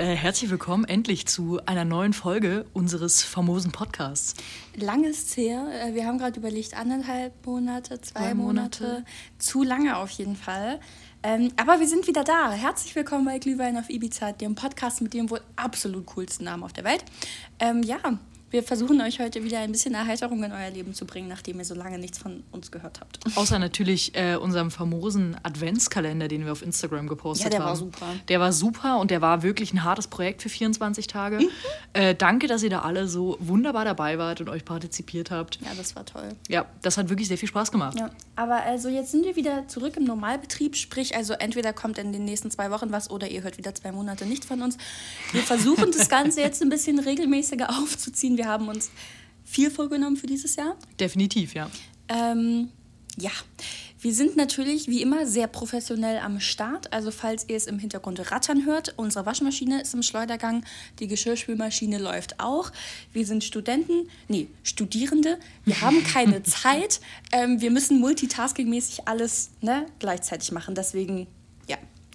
äh, herzlich willkommen endlich zu einer neuen Folge unseres famosen Podcasts. Lang ist her. Äh, wir haben gerade überlegt, anderthalb Monate, zwei, zwei Monate. Monate. Zu lange auf jeden Fall. Ähm, aber wir sind wieder da. Herzlich willkommen bei Glühwein auf Ibiza, dem Podcast mit dem wohl absolut coolsten Namen auf der Welt. Ähm, ja, wir versuchen euch heute wieder ein bisschen Erheiterung in euer Leben zu bringen, nachdem ihr so lange nichts von uns gehört habt. Außer natürlich äh, unserem famosen Adventskalender, den wir auf Instagram gepostet haben. Ja, der haben. war super. Der war super und der war wirklich ein hartes Projekt für 24 Tage. Mhm. Äh, danke, dass ihr da alle so wunderbar dabei wart und euch partizipiert habt. Ja, das war toll. Ja, das hat wirklich sehr viel Spaß gemacht. Ja, aber also jetzt sind wir wieder zurück im Normalbetrieb, sprich also entweder kommt in den nächsten zwei Wochen was oder ihr hört wieder zwei Monate nichts von uns. Wir versuchen das Ganze jetzt ein bisschen regelmäßiger aufzuziehen wir haben uns viel vorgenommen für dieses Jahr. Definitiv, ja. Ähm, ja, wir sind natürlich wie immer sehr professionell am Start. Also falls ihr es im Hintergrund rattern hört, unsere Waschmaschine ist im Schleudergang, die Geschirrspülmaschine läuft auch. Wir sind Studenten, nee, Studierende. Wir haben keine Zeit. Ähm, wir müssen multitaskingmäßig alles ne, gleichzeitig machen. Deswegen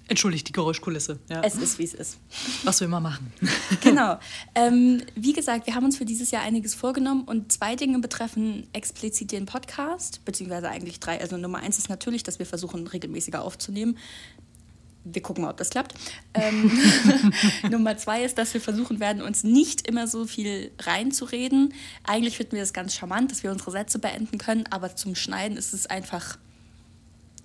Entschuldigt die Geräuschkulisse. Ja. Es ist, wie es ist. Was wir immer machen. genau. Ähm, wie gesagt, wir haben uns für dieses Jahr einiges vorgenommen und zwei Dinge betreffen explizit den Podcast, beziehungsweise eigentlich drei. Also Nummer eins ist natürlich, dass wir versuchen, regelmäßiger aufzunehmen. Wir gucken mal, ob das klappt. Ähm, Nummer zwei ist, dass wir versuchen werden, uns nicht immer so viel reinzureden. Eigentlich finden wir das ganz charmant, dass wir unsere Sätze beenden können, aber zum Schneiden ist es einfach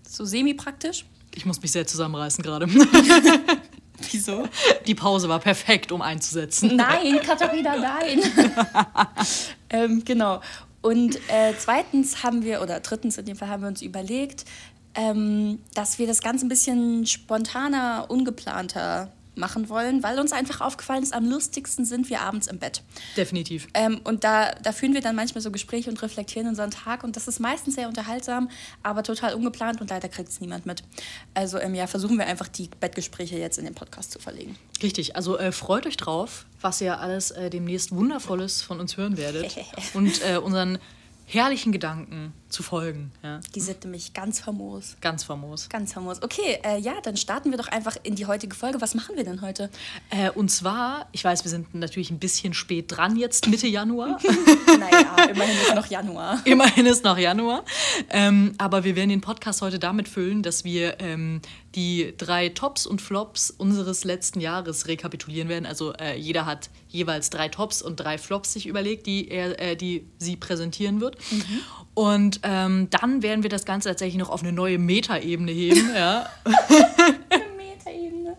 so semi-praktisch. Ich muss mich sehr zusammenreißen gerade. Wieso? Die Pause war perfekt, um einzusetzen. Nein, Katharina, nein. ähm, genau. Und äh, zweitens haben wir, oder drittens in dem Fall haben wir uns überlegt, ähm, dass wir das Ganze ein bisschen spontaner, ungeplanter machen wollen, weil uns einfach aufgefallen ist, am lustigsten sind wir abends im Bett. Definitiv. Ähm, und da, da führen wir dann manchmal so Gespräche und reflektieren unseren Tag und das ist meistens sehr unterhaltsam, aber total ungeplant und leider kriegt es niemand mit. Also ähm, ja, versuchen wir einfach die Bettgespräche jetzt in den Podcast zu verlegen. Richtig, also äh, freut euch drauf, was ihr alles äh, demnächst Wundervolles von uns hören werdet und äh, unseren herrlichen Gedanken zu folgen. Ja. Die sind nämlich ganz famos. Ganz famos. Ganz famos. Okay, äh, ja, dann starten wir doch einfach in die heutige Folge. Was machen wir denn heute? Äh, und zwar, ich weiß, wir sind natürlich ein bisschen spät dran jetzt, Mitte Januar. naja, immerhin ist noch Januar. immerhin ist noch Januar. Ähm, aber wir werden den Podcast heute damit füllen, dass wir ähm, die drei Tops und Flops unseres letzten Jahres rekapitulieren werden. Also äh, jeder hat jeweils drei Tops und drei Flops sich überlegt, die, er, äh, die sie präsentieren wird. Mhm. Und ähm, dann werden wir das Ganze tatsächlich noch auf eine neue Metaebene heben. ja. Metaebene.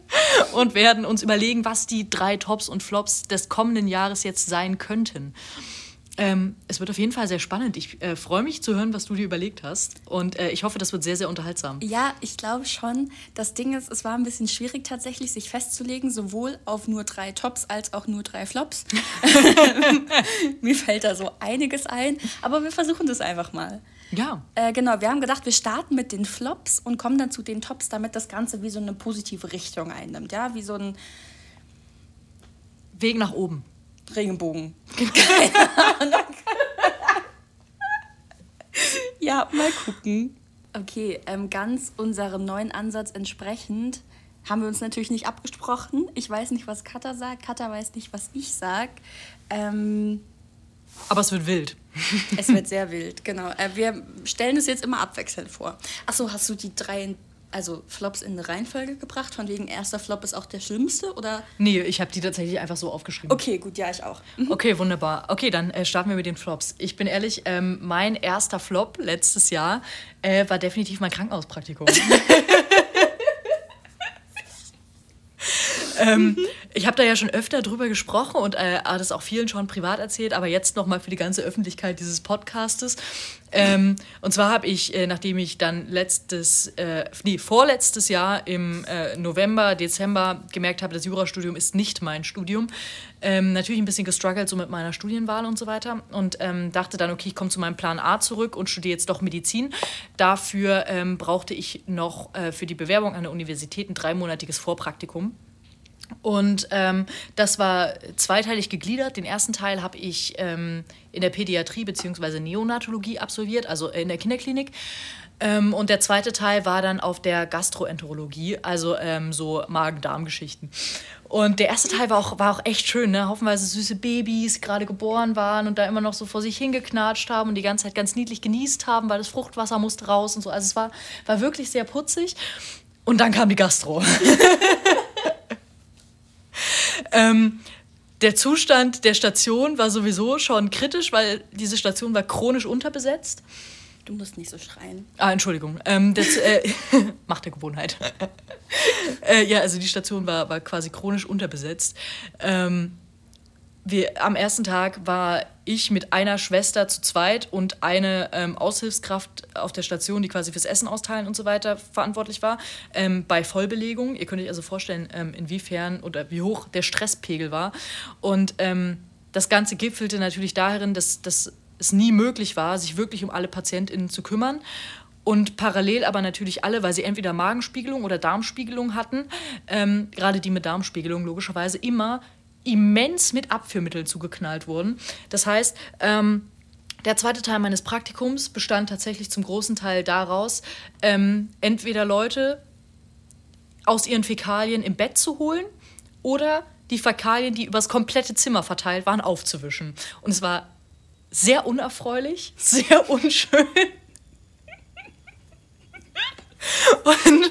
Und werden uns überlegen, was die drei Tops und Flops des kommenden Jahres jetzt sein könnten. Ähm, es wird auf jeden Fall sehr spannend. Ich äh, freue mich zu hören, was du dir überlegt hast. Und äh, ich hoffe, das wird sehr, sehr unterhaltsam. Ja, ich glaube schon. Das Ding ist, es war ein bisschen schwierig tatsächlich, sich festzulegen, sowohl auf nur drei Tops als auch nur drei Flops. Mir fällt da so einiges ein, aber wir versuchen das einfach mal. Ja. Äh, genau, wir haben gedacht, wir starten mit den Flops und kommen dann zu den Tops, damit das Ganze wie so eine positive Richtung einnimmt. Ja, wie so ein Weg nach oben. Regenbogen. Keine Ahnung. ja, mal gucken. Okay, ähm, ganz unserem neuen Ansatz entsprechend haben wir uns natürlich nicht abgesprochen. Ich weiß nicht, was Katha sagt. Katha weiß nicht, was ich sag. Ähm, Aber es wird wild. es wird sehr wild, genau. Äh, wir stellen es jetzt immer abwechselnd vor. Achso, hast du die drei also Flops in eine Reihenfolge gebracht? Von wegen erster Flop ist auch der schlimmste? Oder? Nee, ich habe die tatsächlich einfach so aufgeschrieben. Okay, gut, ja, ich auch. Mhm. Okay, wunderbar. Okay, dann äh, starten wir mit den Flops. Ich bin ehrlich, ähm, mein erster Flop letztes Jahr äh, war definitiv mein Krankenhauspraktikum. ähm, ich habe da ja schon öfter drüber gesprochen und äh, das auch vielen schon privat erzählt, aber jetzt nochmal für die ganze Öffentlichkeit dieses Podcastes. Ähm, und zwar habe ich, äh, nachdem ich dann letztes, äh, nee, vorletztes Jahr im äh, November, Dezember gemerkt habe, das Jurastudium ist nicht mein Studium, ähm, natürlich ein bisschen gestruggelt so mit meiner Studienwahl und so weiter und ähm, dachte dann, okay, ich komme zu meinem Plan A zurück und studiere jetzt doch Medizin. Dafür ähm, brauchte ich noch äh, für die Bewerbung an der Universität ein dreimonatiges Vorpraktikum. Und ähm, das war zweiteilig gegliedert. Den ersten Teil habe ich ähm, in der Pädiatrie bzw. Neonatologie absolviert, also in der Kinderklinik. Ähm, und der zweite Teil war dann auf der Gastroenterologie, also ähm, so Magen-Darm-Geschichten. Und der erste Teil war auch, war auch echt schön, ne? Haufenweise süße Babys, gerade geboren waren und da immer noch so vor sich hingeknatscht haben und die ganze Zeit ganz niedlich genießt haben, weil das Fruchtwasser musste raus und so. Also es war, war wirklich sehr putzig. Und dann kam die Gastro. ähm, der Zustand der Station war sowieso schon kritisch, weil diese Station war chronisch unterbesetzt. Du musst nicht so schreien. Ah, Entschuldigung. Ähm, das, äh, Macht der Gewohnheit. äh, ja, also die Station war, war quasi chronisch unterbesetzt. Ähm, wir, am ersten Tag war ich mit einer Schwester zu zweit und eine ähm, Aushilfskraft auf der Station, die quasi fürs Essen austeilen und so weiter verantwortlich war, ähm, bei Vollbelegung. Ihr könnt euch also vorstellen, ähm, inwiefern oder wie hoch der Stresspegel war. Und ähm, das Ganze gipfelte natürlich darin, dass, dass es nie möglich war, sich wirklich um alle PatientInnen zu kümmern. Und parallel aber natürlich alle, weil sie entweder Magenspiegelung oder Darmspiegelung hatten, ähm, gerade die mit Darmspiegelung logischerweise immer immens mit Abführmitteln zugeknallt wurden. Das heißt, ähm, der zweite Teil meines Praktikums bestand tatsächlich zum großen Teil daraus, ähm, entweder Leute aus ihren Fäkalien im Bett zu holen oder die Fäkalien, die übers komplette Zimmer verteilt waren, aufzuwischen. Und es war sehr unerfreulich, sehr unschön. Und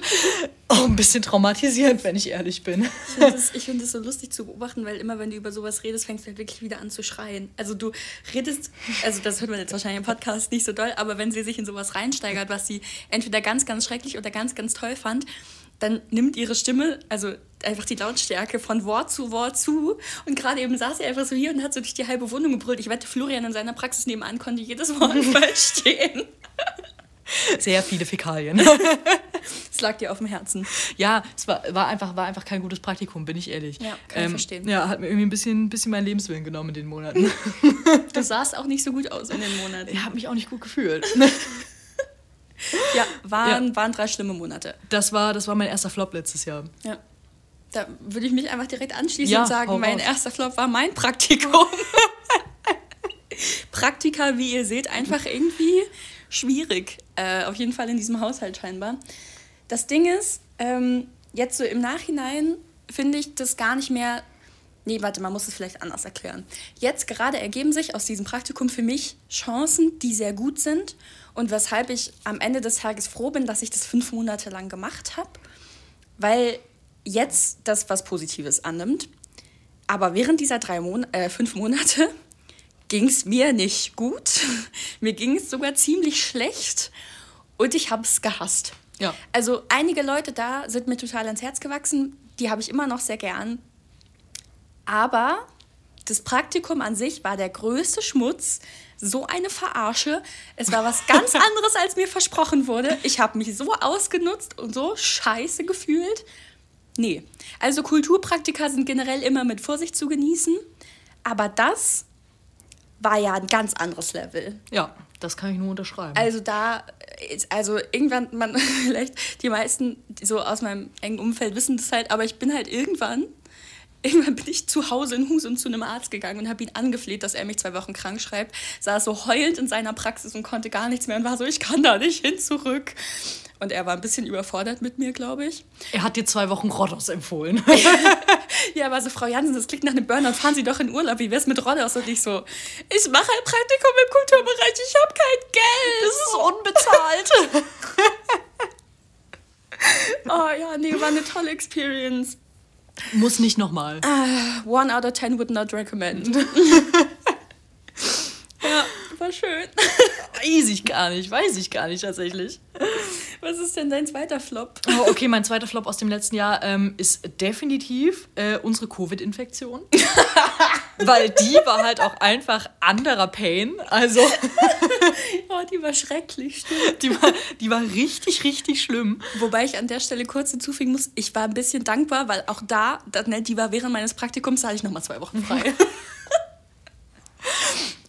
auch ein bisschen traumatisierend, wenn ich ehrlich bin. Ich finde es find so lustig zu beobachten, weil immer, wenn du über sowas redest, fängst du halt wirklich wieder an zu schreien. Also du redest, also das hört man jetzt wahrscheinlich im Podcast nicht so doll, aber wenn sie sich in sowas reinsteigert, was sie entweder ganz, ganz schrecklich oder ganz, ganz toll fand, dann nimmt ihre Stimme, also einfach die Lautstärke von Wort zu Wort zu. Und gerade eben saß sie einfach so hier und hat so durch die halbe Wohnung gebrüllt. Ich wette, Florian in seiner Praxis nebenan konnte jedes Wort verstehen. Sehr viele Fäkalien. Es lag dir auf dem Herzen. Ja, es war, war, einfach, war einfach kein gutes Praktikum, bin ich ehrlich. Ja, kann ich verstehen. Ja, hat mir irgendwie ein bisschen, bisschen meinen Lebenswillen genommen in den Monaten. Du sahst auch nicht so gut aus in den Monaten. Ich habe mich auch nicht gut gefühlt. Ja, waren, ja. waren drei schlimme Monate. Das war, das war mein erster Flop letztes Jahr. Ja. Da würde ich mich einfach direkt anschließen ja, und sagen, mein raus. erster Flop war mein Praktikum. Praktika, wie ihr seht, einfach irgendwie schwierig. Äh, auf jeden Fall in diesem Haushalt scheinbar. Das Ding ist, ähm, jetzt so im Nachhinein finde ich das gar nicht mehr. Nee, warte, man muss es vielleicht anders erklären. Jetzt gerade ergeben sich aus diesem Praktikum für mich Chancen, die sehr gut sind und weshalb ich am Ende des Tages froh bin, dass ich das fünf Monate lang gemacht habe, weil jetzt das was Positives annimmt. Aber während dieser drei Mon äh, fünf Monate ging es mir nicht gut. mir ging es sogar ziemlich schlecht und ich habe es gehasst. Ja. Also einige Leute da sind mir total ans Herz gewachsen, die habe ich immer noch sehr gern. Aber das Praktikum an sich war der größte Schmutz, so eine Verarsche. Es war was ganz anderes, als mir versprochen wurde. Ich habe mich so ausgenutzt und so scheiße gefühlt. Nee. Also Kulturpraktika sind generell immer mit Vorsicht zu genießen. Aber das war ja ein ganz anderes Level. Ja, das kann ich nur unterschreiben. Also da, also irgendwann, man, vielleicht die meisten so aus meinem engen Umfeld wissen das halt, aber ich bin halt irgendwann, irgendwann bin ich zu Hause in Husum zu einem Arzt gegangen und habe ihn angefleht, dass er mich zwei Wochen krank schreibt, saß so heulend in seiner Praxis und konnte gar nichts mehr und war so, ich kann da nicht hin zurück. Und er war ein bisschen überfordert mit mir, glaube ich. Er hat dir zwei Wochen Rodos empfohlen. ja, aber so, Frau Jansen, das klingt nach einem Burnout. Fahren Sie doch in Urlaub. Wie wär's mit Rodos? Und ich so, ich mache ein Praktikum im Kulturbereich. Ich habe kein Geld. Das ist unbezahlt. oh ja, nee, war eine tolle Experience. Muss nicht nochmal. Uh, one out of ten would not recommend. ja, war schön. weiß ich gar nicht, weiß ich gar nicht tatsächlich. Was ist denn dein zweiter Flop? Oh, okay, mein zweiter Flop aus dem letzten Jahr ähm, ist definitiv äh, unsere Covid-Infektion. Weil die war halt auch einfach anderer Pain. Also. oh, die war schrecklich schlimm. Die war, die war richtig, richtig schlimm. Wobei ich an der Stelle kurz hinzufügen muss, ich war ein bisschen dankbar, weil auch da, ne, die war während meines Praktikums, da hatte ich nochmal zwei Wochen frei.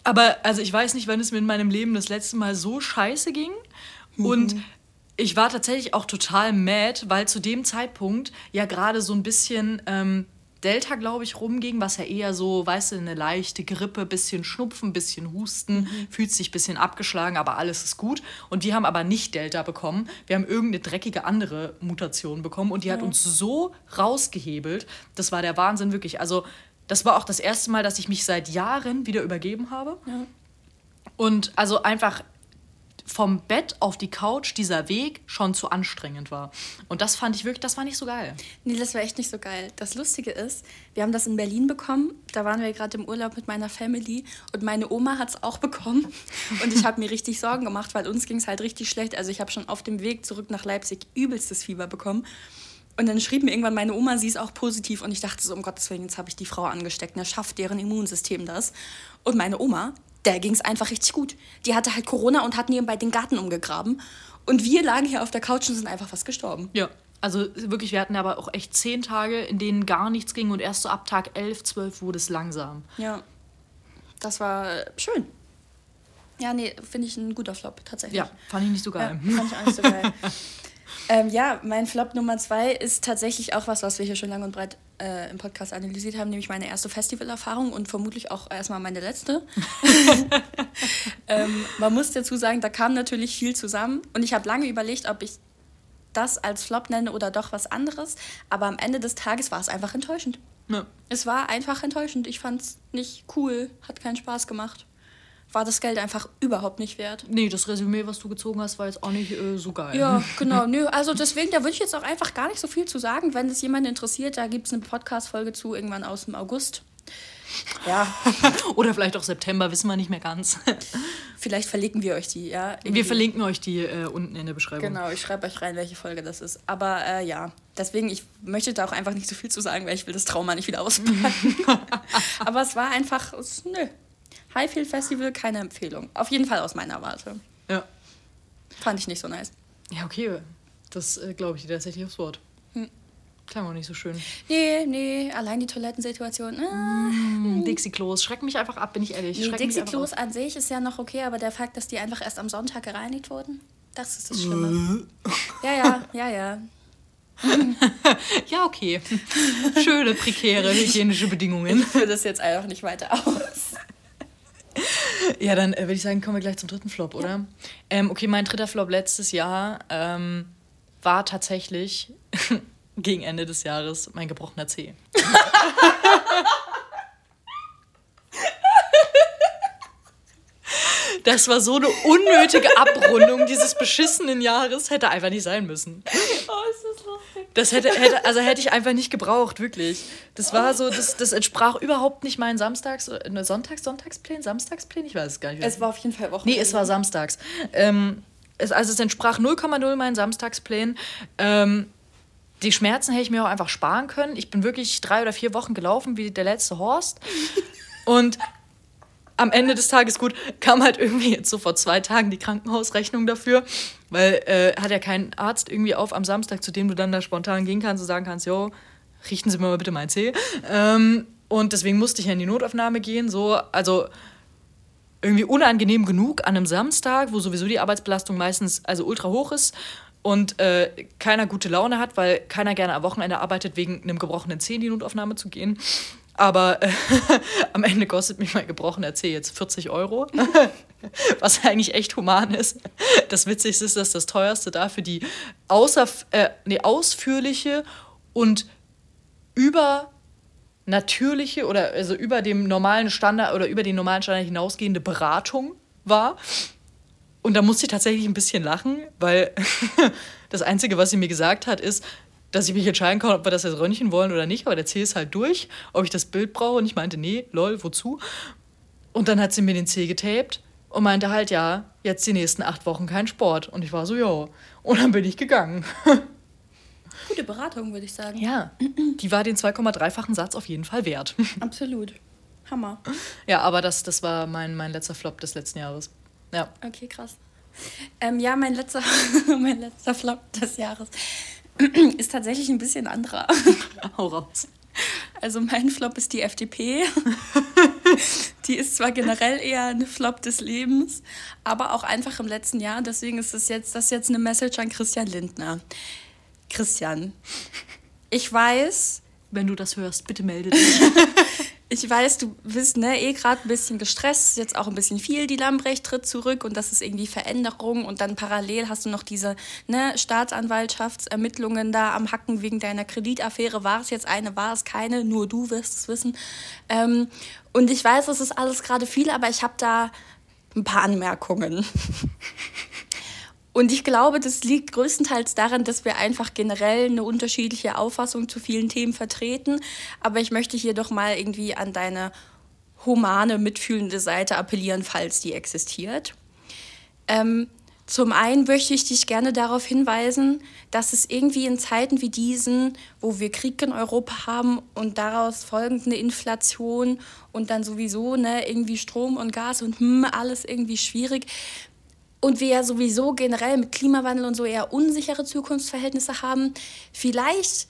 Aber also ich weiß nicht, wann es mir in meinem Leben das letzte Mal so scheiße ging. Mhm. Und ich war tatsächlich auch total mad, weil zu dem Zeitpunkt ja gerade so ein bisschen ähm, Delta, glaube ich, rumging, was ja eher so, weißt du, eine leichte Grippe, bisschen Schnupfen, bisschen Husten, mhm. fühlt sich ein bisschen abgeschlagen, aber alles ist gut. Und wir haben aber nicht Delta bekommen. Wir haben irgendeine dreckige andere Mutation bekommen und die ja. hat uns so rausgehebelt. Das war der Wahnsinn, wirklich. Also, das war auch das erste Mal, dass ich mich seit Jahren wieder übergeben habe. Ja. Und also einfach vom Bett auf die Couch dieser Weg schon zu anstrengend war. Und das fand ich wirklich, das war nicht so geil. Nee, das war echt nicht so geil. Das Lustige ist, wir haben das in Berlin bekommen. Da waren wir gerade im Urlaub mit meiner Family und meine Oma hat es auch bekommen. Und ich habe mir richtig Sorgen gemacht, weil uns ging es halt richtig schlecht. Also ich habe schon auf dem Weg zurück nach Leipzig übelstes Fieber bekommen. Und dann schrieb mir irgendwann meine Oma, sie ist auch positiv. Und ich dachte so, um Gottes Willen, jetzt habe ich die Frau angesteckt. Ne? Schafft deren Immunsystem das? Und meine Oma der ging es einfach richtig gut. Die hatte halt Corona und hat nebenbei den Garten umgegraben. Und wir lagen hier auf der Couch und sind einfach fast gestorben. Ja. Also wirklich, wir hatten aber auch echt zehn Tage, in denen gar nichts ging und erst so ab Tag 11, 12 wurde es langsam. Ja. Das war schön. Ja, nee, finde ich ein guter Flop, tatsächlich. Ja, fand ich nicht so geil. Ja, fand ich auch nicht so geil. ähm, ja, mein Flop Nummer zwei ist tatsächlich auch was, was wir hier schon lang und breit äh, im Podcast analysiert haben, nämlich meine erste Festivalerfahrung und vermutlich auch erstmal meine letzte. ähm, man muss dazu sagen, da kam natürlich viel zusammen und ich habe lange überlegt, ob ich das als Flop nenne oder doch was anderes, aber am Ende des Tages war es einfach enttäuschend. Ja. Es war einfach enttäuschend. Ich fand es nicht cool, hat keinen Spaß gemacht war das Geld einfach überhaupt nicht wert. Nee, das Resümee, was du gezogen hast, war jetzt auch nicht äh, so geil. Ja, genau. Nö, also deswegen, da würde ich jetzt auch einfach gar nicht so viel zu sagen. Wenn das jemand interessiert, da gibt es eine Podcast-Folge zu, irgendwann aus dem August. Ja. Oder vielleicht auch September, wissen wir nicht mehr ganz. vielleicht verlinken wir euch die, ja. Irgendwie. Wir verlinken euch die äh, unten in der Beschreibung. Genau, ich schreibe euch rein, welche Folge das ist. Aber äh, ja, deswegen, ich möchte da auch einfach nicht so viel zu sagen, weil ich will das Trauma nicht wieder auspacken. Aber es war einfach, es, nö, Highfield Festival, keine Empfehlung. Auf jeden Fall aus meiner Warte. Ja. Fand ich nicht so nice. Ja, okay. Das äh, glaube ich dir tatsächlich aufs Wort. Hm. Klang auch nicht so schön. Nee, nee, allein die Toilettensituation. Ah. Mm, Dixie-Klos, schreck mich einfach ab, bin ich ehrlich. Nee, Dixie-Klos an sich ist ja noch okay, aber der Fakt, dass die einfach erst am Sonntag gereinigt wurden, das ist das Schlimme. ja, ja, ja, ja. ja, okay. Schöne, prekäre hygienische Bedingungen. Ich führe das jetzt einfach nicht weiter aus. Ja, dann äh, würde ich sagen, kommen wir gleich zum dritten Flop, oder? Ja. Ähm, okay, mein dritter Flop letztes Jahr ähm, war tatsächlich gegen Ende des Jahres mein gebrochener Zeh. Das war so eine unnötige Abrundung dieses beschissenen Jahres. Hätte einfach nicht sein müssen. Das hätte, hätte, also hätte ich einfach nicht gebraucht, wirklich. Das war so, das, das entsprach überhaupt nicht meinen Samstags-, ne, Sonntags-, Sonntagsplänen, Samstagsplänen? Ich weiß es gar nicht. Es war auf jeden Fall Wochen. Nee, es war samstags. Ähm, es, also es entsprach 0,0 meinen Samstagsplänen. Ähm, die Schmerzen hätte ich mir auch einfach sparen können. Ich bin wirklich drei oder vier Wochen gelaufen wie der letzte Horst. Und am Ende des Tages gut, kam halt irgendwie jetzt so vor zwei Tagen die Krankenhausrechnung dafür, weil äh, hat ja kein Arzt irgendwie auf am Samstag, zu dem du dann da spontan gehen kannst und sagen kannst, jo, richten Sie mir mal bitte mein Zeh. Ähm, und deswegen musste ich ja in die Notaufnahme gehen, so, also irgendwie unangenehm genug an einem Samstag, wo sowieso die Arbeitsbelastung meistens also ultra hoch ist und äh, keiner gute Laune hat, weil keiner gerne am Wochenende arbeitet, wegen einem gebrochenen Zeh in die Notaufnahme zu gehen. Aber äh, am Ende kostet mich mein gebrochener Zeh jetzt 40 Euro, was eigentlich echt human ist. Das Witzigste ist, dass das teuerste dafür die außer, äh, nee, ausführliche und übernatürliche oder also über dem normalen Standard oder über den normalen Standard hinausgehende Beratung war. Und da musste ich tatsächlich ein bisschen lachen, weil das Einzige, was sie mir gesagt hat, ist, dass ich mich entscheiden kann, ob wir das jetzt röntgen wollen oder nicht. Aber der C ist halt durch, ob ich das Bild brauche. Und ich meinte, nee, lol, wozu? Und dann hat sie mir den C getaped und meinte halt, ja, jetzt die nächsten acht Wochen kein Sport. Und ich war so, ja. Und dann bin ich gegangen. Gute Beratung, würde ich sagen. Ja, die war den 2,3-fachen Satz auf jeden Fall wert. Absolut. Hammer. Ja, aber das, das war mein, mein letzter Flop des letzten Jahres. Ja. Okay, krass. Ähm, ja, mein letzter, mein letzter Flop des Jahres ist tatsächlich ein bisschen anderer. Hau raus. Also mein Flop ist die FDP. die ist zwar generell eher ein Flop des Lebens, aber auch einfach im letzten Jahr. Deswegen ist das jetzt, das jetzt eine Message an Christian Lindner. Christian, ich weiß, wenn du das hörst, bitte melde dich. ich weiß, du bist ne, eh gerade ein bisschen gestresst, jetzt auch ein bisschen viel, die Lambrecht tritt zurück und das ist irgendwie Veränderung und dann parallel hast du noch diese ne, Staatsanwaltschaftsermittlungen da am Hacken wegen deiner Kreditaffäre. War es jetzt eine, war es keine? Nur du wirst es wissen. Ähm, und ich weiß, das ist alles gerade viel, aber ich habe da ein paar Anmerkungen. Und ich glaube, das liegt größtenteils daran, dass wir einfach generell eine unterschiedliche Auffassung zu vielen Themen vertreten. Aber ich möchte hier doch mal irgendwie an deine humane, mitfühlende Seite appellieren, falls die existiert. Ähm, zum einen möchte ich dich gerne darauf hinweisen, dass es irgendwie in Zeiten wie diesen, wo wir Krieg in Europa haben und daraus folgende Inflation und dann sowieso ne, irgendwie Strom und Gas und hm, alles irgendwie schwierig, und wir ja sowieso generell mit Klimawandel und so eher unsichere Zukunftsverhältnisse haben, vielleicht,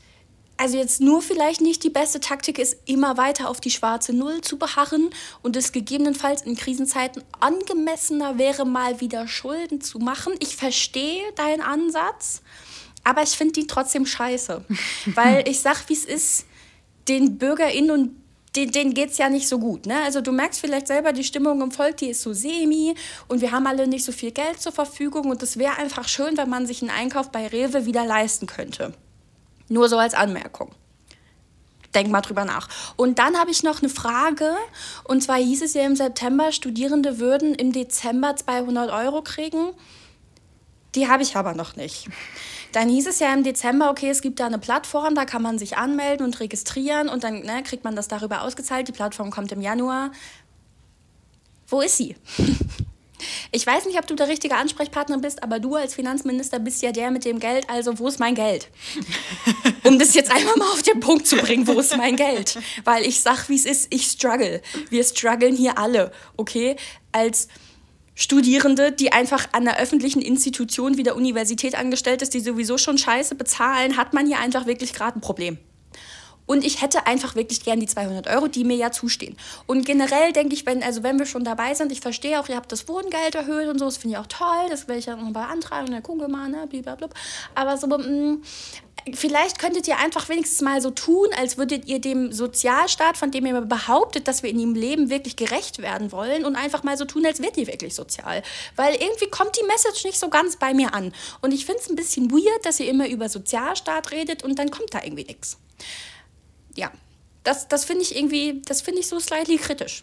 also jetzt nur vielleicht nicht die beste Taktik ist, immer weiter auf die schwarze Null zu beharren und es gegebenenfalls in Krisenzeiten angemessener wäre, mal wieder Schulden zu machen. Ich verstehe deinen Ansatz, aber ich finde die trotzdem scheiße, weil ich sag, wie es ist, den BürgerInnen und den, denen geht es ja nicht so gut. Ne? Also du merkst vielleicht selber, die Stimmung im Volk, die ist so semi und wir haben alle nicht so viel Geld zur Verfügung und es wäre einfach schön, wenn man sich einen Einkauf bei Rewe wieder leisten könnte. Nur so als Anmerkung. Denk mal drüber nach. Und dann habe ich noch eine Frage. Und zwar hieß es ja im September, Studierende würden im Dezember 200 Euro kriegen. Die habe ich aber noch nicht. Dann hieß es ja im Dezember, okay, es gibt da eine Plattform, da kann man sich anmelden und registrieren und dann ne, kriegt man das darüber ausgezahlt. Die Plattform kommt im Januar. Wo ist sie? Ich weiß nicht, ob du der richtige Ansprechpartner bist, aber du als Finanzminister bist ja der mit dem Geld. Also, wo ist mein Geld? Um das jetzt einmal mal auf den Punkt zu bringen, wo ist mein Geld? Weil ich sag, wie es ist, ich struggle. Wir strugglen hier alle, okay? Als Studierende, die einfach an einer öffentlichen Institution wie der Universität angestellt ist, die sowieso schon scheiße bezahlen, hat man hier einfach wirklich gerade ein Problem. Und ich hätte einfach wirklich gern die 200 Euro, die mir ja zustehen. Und generell denke ich, wenn, also wenn wir schon dabei sind, ich verstehe auch, ihr habt das Wohngeld erhöht und so, das finde ich auch toll, das werde ich ja noch beantragen, der Kugel mal, ne, blablabla. Aber so, mh, mm, vielleicht könntet ihr einfach wenigstens mal so tun, als würdet ihr dem Sozialstaat, von dem ihr behauptet, dass wir in ihm leben, wirklich gerecht werden wollen und einfach mal so tun, als wärt ihr wirklich sozial. Weil irgendwie kommt die Message nicht so ganz bei mir an. Und ich finde es ein bisschen weird, dass ihr immer über Sozialstaat redet und dann kommt da irgendwie nichts. Ja, das, das finde ich irgendwie, das finde ich so slightly kritisch.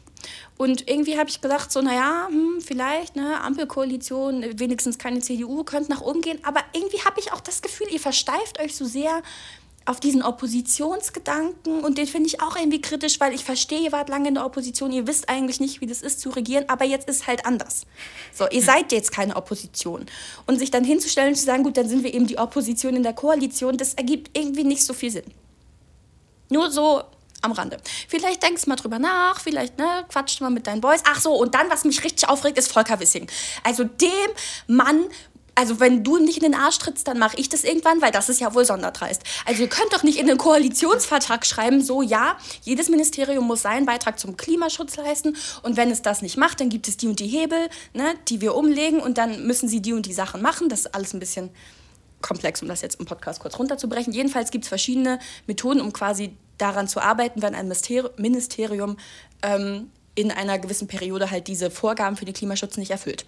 Und irgendwie habe ich gedacht, so, naja, hm, vielleicht, ne, Ampelkoalition, wenigstens keine CDU, könnte nach oben gehen. Aber irgendwie habe ich auch das Gefühl, ihr versteift euch so sehr auf diesen Oppositionsgedanken und den finde ich auch irgendwie kritisch, weil ich verstehe, ihr wart lange in der Opposition, ihr wisst eigentlich nicht, wie das ist zu regieren, aber jetzt ist halt anders. So, ihr seid jetzt keine Opposition. Und sich dann hinzustellen und zu sagen, gut, dann sind wir eben die Opposition in der Koalition, das ergibt irgendwie nicht so viel Sinn. Nur so am Rande. Vielleicht denkst du mal drüber nach, vielleicht ne, quatscht mal mit deinen Boys. Ach so, und dann, was mich richtig aufregt, ist Volker Wissing. Also dem Mann also wenn du nicht in den Arsch trittst, dann mache ich das irgendwann, weil das ist ja wohl sonderdreist. Also ihr könnt doch nicht in den Koalitionsvertrag schreiben, so ja, jedes Ministerium muss seinen Beitrag zum Klimaschutz leisten und wenn es das nicht macht, dann gibt es die und die Hebel, ne, die wir umlegen und dann müssen sie die und die Sachen machen. Das ist alles ein bisschen komplex, um das jetzt im Podcast kurz runterzubrechen. Jedenfalls gibt es verschiedene Methoden, um quasi daran zu arbeiten, wenn ein Ministerium ähm, in einer gewissen Periode halt diese Vorgaben für den Klimaschutz nicht erfüllt.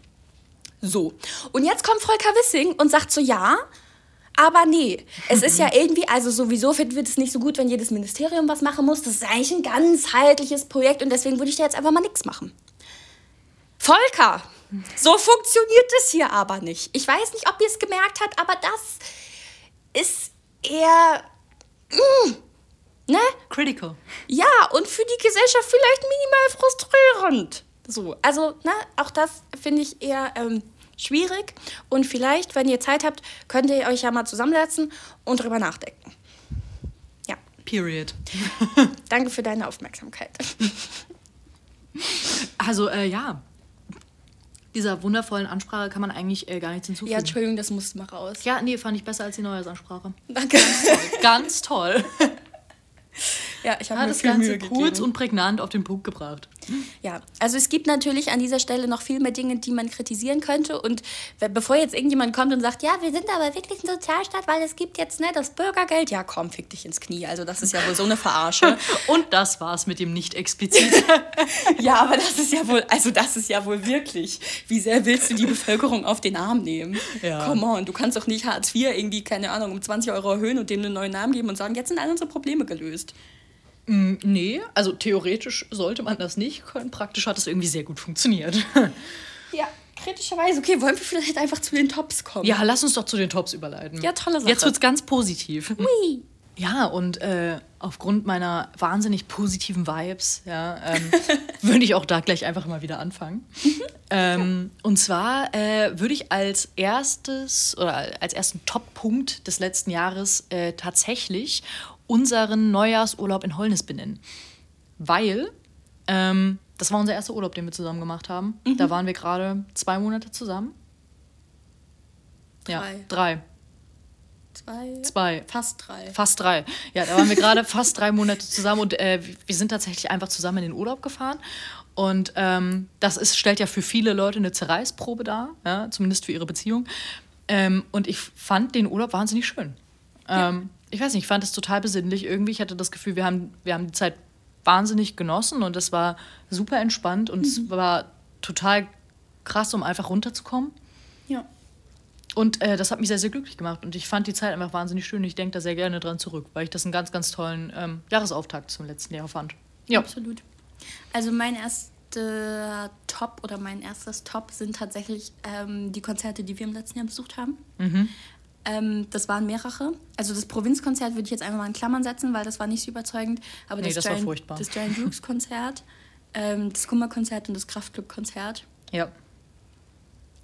So. Und jetzt kommt Volker Wissing und sagt so, ja, aber nee, es ist ja irgendwie, also sowieso finden wir es nicht so gut, wenn jedes Ministerium was machen muss. Das ist eigentlich ein ganzheitliches Projekt und deswegen würde ich da jetzt einfach mal nichts machen. Volker, so funktioniert es hier aber nicht. Ich weiß nicht, ob ihr es gemerkt habt, aber das ist eher. Mm, Ne? Critical. Ja, und für die Gesellschaft vielleicht minimal frustrierend. So, also, ne, auch das finde ich eher ähm, schwierig. Und vielleicht, wenn ihr Zeit habt, könnt ihr euch ja mal zusammensetzen und drüber nachdenken. Ja. Period. Danke für deine Aufmerksamkeit. Also, äh, ja. Dieser wundervollen Ansprache kann man eigentlich äh, gar nichts hinzufügen. Ja, Entschuldigung, das musste mal raus. Ja, nee, fand ich besser als die Neujahrsansprache. Danke. Ganz toll. Ganz toll. Ja, ich habe Hat das Ganze kurz und prägnant auf den Punkt gebracht. Ja, also es gibt natürlich an dieser Stelle noch viel mehr Dinge, die man kritisieren könnte. Und bevor jetzt irgendjemand kommt und sagt, ja, wir sind aber wirklich ein Sozialstaat, weil es gibt jetzt ne, das Bürgergeld, ja komm, fick dich ins Knie. Also das ist ja wohl so eine Verarsche. und das war's mit dem nicht explizit. ja, aber das ist ja wohl, also das ist ja wohl wirklich, wie sehr willst du die Bevölkerung auf den Arm nehmen? Ja. Come on, du kannst doch nicht Hartz IV irgendwie, keine Ahnung, um 20 Euro erhöhen und dem einen neuen Namen geben und sagen, jetzt sind alle unsere Probleme gelöst. Mm, nee, also theoretisch sollte man das nicht können. Praktisch hat es irgendwie sehr gut funktioniert. Ja, kritischerweise. Okay, wollen wir vielleicht einfach zu den Tops kommen? Ja, lass uns doch zu den Tops überleiten. Ja, tolle Sache. Jetzt wird es ganz positiv. Hui. Ja, und äh, aufgrund meiner wahnsinnig positiven Vibes, ja, ähm, würde ich auch da gleich einfach mal wieder anfangen. Mhm. ähm, und zwar äh, würde ich als erstes oder als ersten Top-Punkt des letzten Jahres äh, tatsächlich unseren Neujahrsurlaub in Holnis benennen. Weil ähm, das war unser erster Urlaub, den wir zusammen gemacht haben. Mhm. Da waren wir gerade zwei Monate zusammen. Drei. Ja, drei. Zwei? Zwei. Fast drei. Fast drei. Ja, da waren wir gerade fast drei Monate zusammen und äh, wir sind tatsächlich einfach zusammen in den Urlaub gefahren. Und ähm, das ist, stellt ja für viele Leute eine Zerreißprobe dar, ja, zumindest für ihre Beziehung. Ähm, und ich fand den Urlaub wahnsinnig schön. Ähm, ich weiß nicht, ich fand es total besinnlich irgendwie. Ich hatte das Gefühl, wir haben, wir haben die Zeit wahnsinnig genossen und es war super entspannt und mhm. es war total krass, um einfach runterzukommen. Ja. Und äh, das hat mich sehr, sehr glücklich gemacht und ich fand die Zeit einfach wahnsinnig schön. Ich denke da sehr gerne dran zurück, weil ich das einen ganz, ganz tollen ähm, Jahresauftakt zum letzten Jahr fand. Ja. Absolut. Also mein erster Top oder mein erstes Top sind tatsächlich ähm, die Konzerte, die wir im letzten Jahr besucht haben. Mhm. Ähm, das waren mehrere. Also das Provinzkonzert würde ich jetzt einfach mal in Klammern setzen, weil das war nicht so überzeugend. Aber nee, das, das Giant, war furchtbar. Das Giant Rooks Konzert, ähm, das Kummerkonzert und das Kraftclub-Konzert. Ja.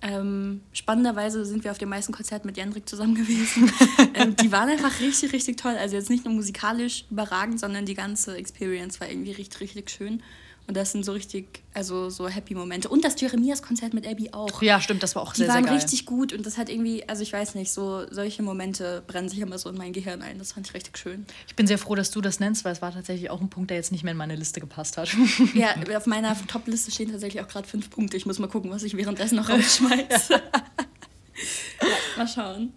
Ähm, spannenderweise sind wir auf den meisten Konzerten mit Jendrik zusammen gewesen. ähm, die waren einfach richtig, richtig toll. Also jetzt nicht nur musikalisch überragend, sondern die ganze Experience war irgendwie richtig, richtig schön. Und das sind so richtig, also so Happy-Momente. Und das Jeremias-Konzert mit Abby auch. Ja, stimmt, das war auch die sehr, sehr geil. Die waren richtig gut und das hat irgendwie, also ich weiß nicht, so solche Momente brennen sich immer so in mein Gehirn ein. Das fand ich richtig schön. Ich bin sehr froh, dass du das nennst, weil es war tatsächlich auch ein Punkt, der jetzt nicht mehr in meine Liste gepasst hat. Ja, auf meiner Top-Liste stehen tatsächlich auch gerade fünf Punkte. Ich muss mal gucken, was ich währenddessen noch rausschmeiße. ja, mal schauen.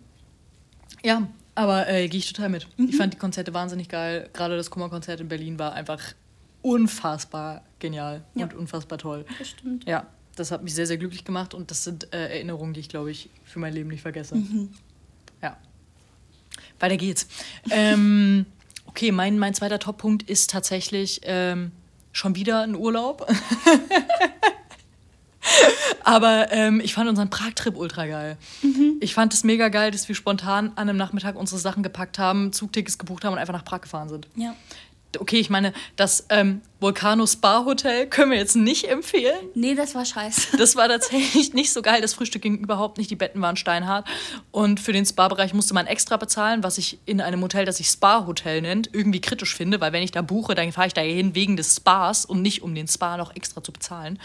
Ja, aber äh, gehe ich total mit. Mhm. Ich fand die Konzerte wahnsinnig geil. Gerade das Kummerkonzert in Berlin war einfach unfassbar genial ja. und unfassbar toll. Das stimmt. Ja, das hat mich sehr, sehr glücklich gemacht und das sind äh, Erinnerungen, die ich, glaube ich, für mein Leben nicht vergesse. Mhm. Ja. Weiter geht's. ähm, okay, mein, mein zweiter Top-Punkt ist tatsächlich ähm, schon wieder ein Urlaub. Aber ähm, ich fand unseren Prag-Trip ultra geil. Mhm. Ich fand es mega geil, dass wir spontan an einem Nachmittag unsere Sachen gepackt haben, Zugtickets gebucht haben und einfach nach Prag gefahren sind. Ja okay, ich meine, das ähm, Volcano Spa Hotel können wir jetzt nicht empfehlen. Nee, das war scheiße. Das war tatsächlich nicht so geil. Das Frühstück ging überhaupt nicht. Die Betten waren steinhart. Und für den Spa-Bereich musste man extra bezahlen, was ich in einem Hotel, das sich Spa-Hotel nennt, irgendwie kritisch finde, weil wenn ich da buche, dann fahre ich da hin wegen des Spas und nicht um den Spa noch extra zu bezahlen.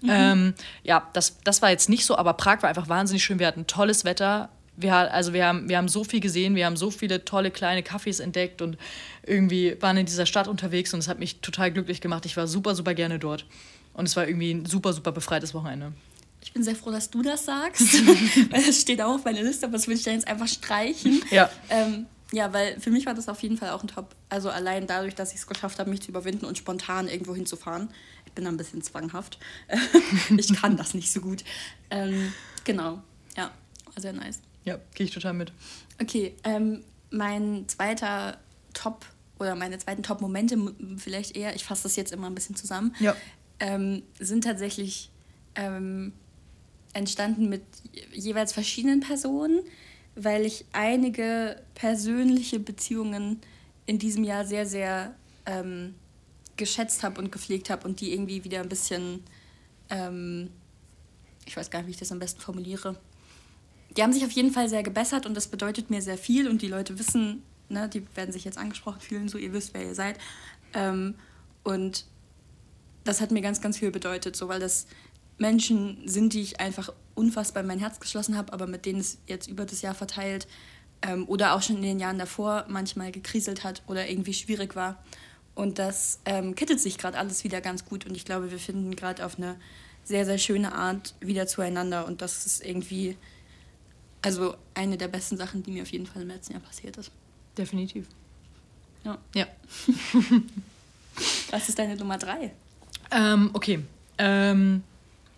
Mhm. Ähm, ja, das, das war jetzt nicht so, aber Prag war einfach wahnsinnig schön. Wir hatten tolles Wetter wir, also wir, haben, wir haben so viel gesehen, wir haben so viele tolle kleine Cafés entdeckt und irgendwie waren in dieser Stadt unterwegs und es hat mich total glücklich gemacht. Ich war super, super gerne dort. Und es war irgendwie ein super, super befreites Wochenende. Ich bin sehr froh, dass du das sagst, weil das steht auch auf meiner Liste, aber das will ich dann jetzt einfach streichen. Ja. Ähm, ja, weil für mich war das auf jeden Fall auch ein Top. Also allein dadurch, dass ich es geschafft habe, mich zu überwinden und spontan irgendwo hinzufahren. Ich bin da ein bisschen zwanghaft. ich kann das nicht so gut. Ähm, genau, ja, war sehr nice. Ja, gehe ich total mit. Okay, ähm, mein zweiter Top oder meine zweiten Top-Momente, vielleicht eher, ich fasse das jetzt immer ein bisschen zusammen, ja. ähm, sind tatsächlich ähm, entstanden mit jeweils verschiedenen Personen, weil ich einige persönliche Beziehungen in diesem Jahr sehr, sehr ähm, geschätzt habe und gepflegt habe und die irgendwie wieder ein bisschen, ähm, ich weiß gar nicht, wie ich das am besten formuliere, die haben sich auf jeden Fall sehr gebessert und das bedeutet mir sehr viel und die Leute wissen, ne, die werden sich jetzt angesprochen fühlen, so ihr wisst, wer ihr seid. Ähm, und das hat mir ganz, ganz viel bedeutet, so weil das Menschen sind, die ich einfach unfassbar in mein Herz geschlossen habe, aber mit denen es jetzt über das Jahr verteilt ähm, oder auch schon in den Jahren davor manchmal gekriselt hat oder irgendwie schwierig war. Und das ähm, kittet sich gerade alles wieder ganz gut. Und ich glaube, wir finden gerade auf eine sehr, sehr schöne Art wieder zueinander. Und das ist irgendwie, also eine der besten Sachen, die mir auf jeden Fall im letzten Jahr passiert ist. Definitiv. Ja. Ja. Was ist deine Nummer drei? Ähm, okay. Ähm,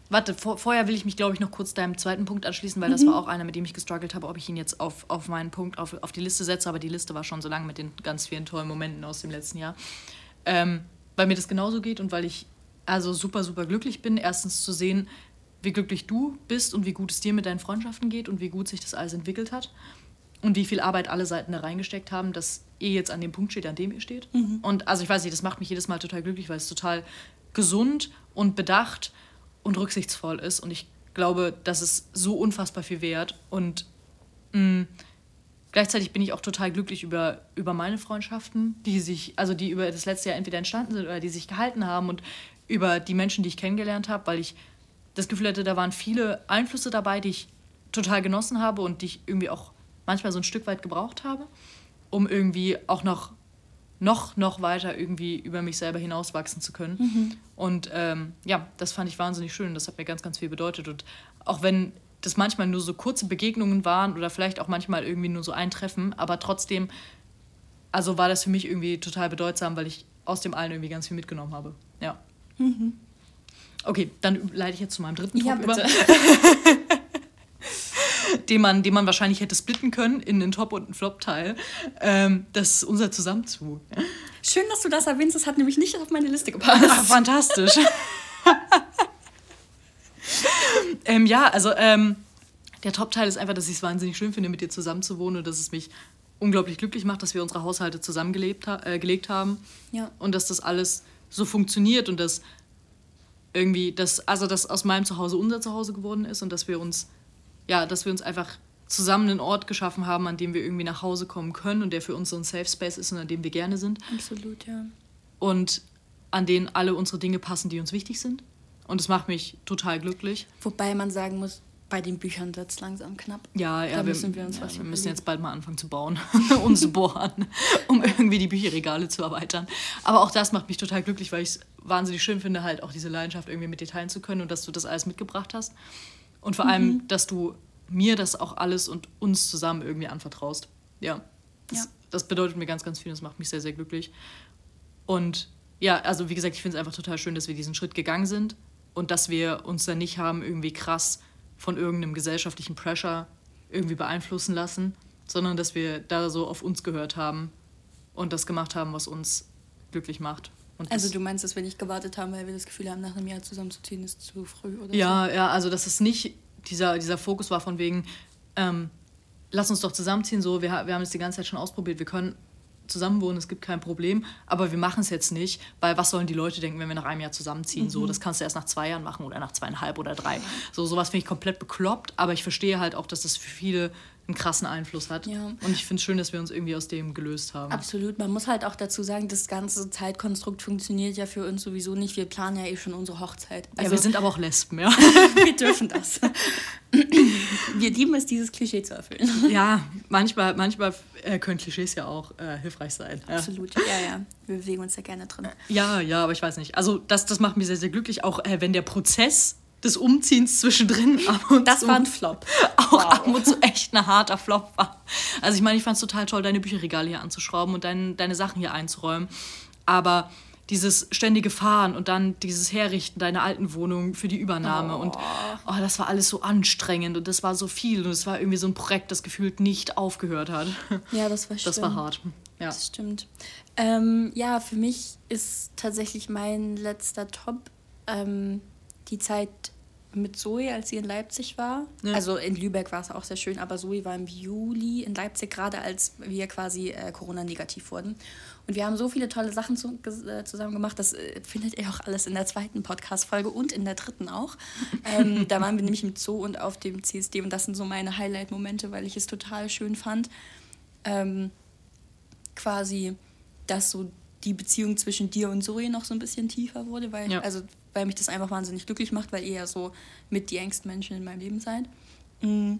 warte, vor, vorher will ich mich, glaube ich, noch kurz deinem zweiten Punkt anschließen, weil Mhm. das war auch einer, mit dem ich gestruggelt habe, ob ich ihn jetzt auf, auf meinen Punkt, auf, auf die Liste setze. Aber die Liste war schon so lang mit den ganz vielen tollen Momenten aus dem letzten Jahr. Ähm, weil mir das genauso geht und weil ich also super, super glücklich bin, erstens zu sehen, wie glücklich du bist und wie gut es dir mit deinen Freundschaften geht und wie gut sich das alles entwickelt hat und wie viel Arbeit alle Seiten da reingesteckt haben, dass ihr jetzt an dem Punkt steht, an dem ihr steht. Und also ich weiß nicht, das macht mich jedes Mal total glücklich, weil es total gesund und bedacht und rücksichtsvoll ist. Und ich glaube, das ist so unfassbar viel wert. Und mh, gleichzeitig bin ich auch total glücklich über, über meine Freundschaften, die sich, also die über das letzte Jahr entweder entstanden sind oder die sich gehalten haben und über die Menschen, die ich kennengelernt habe, weil ich das Gefühl hatte, da waren viele Einflüsse dabei, die ich total genossen habe und die ich irgendwie auch manchmal so ein Stück weit gebraucht habe, um irgendwie auch noch, noch, noch weiter irgendwie über mich selber hinauswachsen zu können. Und ähm, ja, das fand ich wahnsinnig schön. Das hat mir ganz, ganz viel bedeutet. Und auch wenn das manchmal nur so kurze Begegnungen waren oder vielleicht auch manchmal irgendwie nur so ein Treffen, aber trotzdem, also war das für mich irgendwie total bedeutsam, weil ich aus dem allen irgendwie ganz viel mitgenommen habe. Ja. Okay, dann leite ich jetzt zu meinem dritten Ja, Top bitte. über, den man, den man wahrscheinlich hätte splitten können in einen Top- und einen Flop-Teil. Ähm, das ist unser Zusammenzug. Schön, dass du das erwähnst. Das hat nämlich nicht auf meine Liste Ah, gepasst. fantastisch. ähm, ja, also ähm, der Top-Teil ist einfach, dass ich es wahnsinnig schön finde, mit dir zusammenzuwohnen und dass es mich unglaublich glücklich macht, dass wir unsere Haushalte zusammengelebt ha äh, haben. Ja. Und dass das alles so funktioniert und dass irgendwie, dass, also dass aus meinem Zuhause unser Zuhause geworden ist und dass wir uns, ja, dass wir uns einfach zusammen einen Ort geschaffen haben, an dem wir irgendwie nach Hause kommen können und der für uns so ein Safe Space ist und an dem wir gerne sind Absolut, ja. und an denen alle unsere Dinge passen, die uns wichtig sind. Und das macht mich total glücklich. Wobei man sagen muss, bei den Büchern wird es langsam knapp. Ja, ja, Da wir, müssen wir uns ja, was wir müssen jetzt bald mal anfangen zu bauen und zu bohren, um irgendwie die Bücherregale zu erweitern. Aber auch das macht mich total glücklich, weil ich es wahnsinnig schön finde, halt auch diese Leidenschaft irgendwie mit dir teilen zu können und dass du das alles mitgebracht hast. Und vor Mhm. allem, dass du mir das auch alles und uns zusammen irgendwie anvertraust. Ja. Das, Ja. das bedeutet mir ganz, ganz viel. Das macht mich sehr, sehr glücklich. Und ja, also wie gesagt, ich finde es einfach total schön, dass wir diesen Schritt gegangen sind und dass wir uns dann nicht haben irgendwie krass von irgendeinem gesellschaftlichen Pressure irgendwie beeinflussen lassen, sondern dass wir da so auf uns gehört haben und das gemacht haben, was uns glücklich macht. Und Also du meinst, dass wir nicht gewartet haben, weil wir das Gefühl haben, nach einem Jahr zusammenzuziehen ist zu früh oder ja, ja, also dass es nicht dieser, dieser Fokus war von wegen, ähm, lass uns doch zusammenziehen, so, wir, wir haben es die ganze Zeit schon ausprobiert, wir können zusammen wohnen, es gibt kein Problem, aber wir machen es jetzt nicht, weil was sollen die Leute denken, wenn wir nach einem Jahr zusammenziehen? So, das kannst du erst nach zwei Jahren machen oder nach zweieinhalb oder drei. So, sowas finde ich komplett bekloppt, aber ich verstehe halt auch, dass das für viele einen krassen Einfluss hat. Ja. Und ich finde es schön, dass wir uns irgendwie aus dem gelöst haben. Absolut. Man muss halt auch dazu sagen, das ganze Zeitkonstrukt funktioniert ja für uns sowieso nicht. Wir planen ja eh schon unsere Hochzeit. ja, wir sind aber auch Lesben, ja. wir dürfen das. wir lieben es, dieses Klischee zu erfüllen. ja, manchmal, manchmal äh, können Klischees ja auch äh, hilfreich sein. Ja. Absolut. Ja, ja. Wir bewegen uns da gerne drin. Ja, ja, aber ich weiß nicht. Also das, das macht mich sehr, sehr glücklich, auch äh, wenn der Prozess des Umziehens zwischendrin ab und Das zu war ein Flop. auch ab und zu echt ein harter Flop war. Also ich meine, ich fand es total toll, deine Bücherregale hier anzuschrauben und dein, deine Sachen hier einzuräumen. Aber dieses ständige Fahren und dann dieses Herrichten deiner alten Wohnung für die Übernahme und oh, das war alles so anstrengend und das war so viel und es war irgendwie so ein Projekt, das gefühlt nicht aufgehört hat. Ja, das war schlimm. Das war hart. Ja. Das stimmt. Ähm, ja, für mich ist tatsächlich mein letzter Top ähm, die Zeit mit Zoe, als sie in Leipzig war. Ja. Also in Lübeck war es auch sehr schön, aber Zoe war im Juli in Leipzig, gerade als wir quasi äh, Corona-negativ wurden. Und wir haben so viele tolle Sachen zu, äh, zusammen gemacht. Das äh, findet ihr auch alles in der zweiten Podcast-Folge und in der dritten auch. Ähm, da waren wir nämlich mit Zoo und auf dem CSD und das sind so meine Highlight-Momente, weil ich es total schön fand. Ähm, quasi, dass so die Beziehung zwischen dir und Zoe noch so ein bisschen tiefer wurde, weil, Ja. also, weil mich das einfach wahnsinnig glücklich macht, weil ihr ja so mit die engsten Menschen in meinem Leben seid. Mm.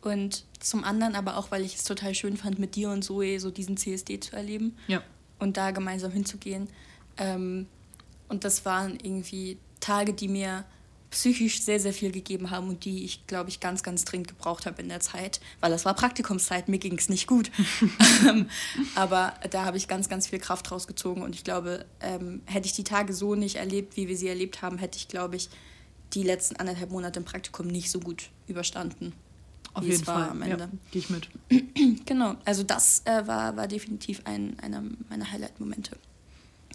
Und zum anderen aber auch, weil ich es total schön fand, mit dir und Zoe so diesen CSD zu erleben. ja. und da gemeinsam hinzugehen. Ähm, und das waren irgendwie Tage, die mir psychisch sehr, sehr viel gegeben haben und die ich, glaube ich, ganz, ganz dringend gebraucht habe in der Zeit, weil das war Praktikumszeit, mir ging es nicht gut. Ähm, aber da habe ich ganz, ganz viel Kraft rausgezogen und ich glaube, ähm, hätte ich die Tage so nicht erlebt, wie wir sie erlebt haben, hätte ich, glaube ich, die letzten anderthalb Monate im Praktikum nicht so gut überstanden. Auf jeden Fall. Am Ende. Ja, gehe ich mit. genau, also das äh, war, war definitiv ein, einer meiner Highlight-Momente.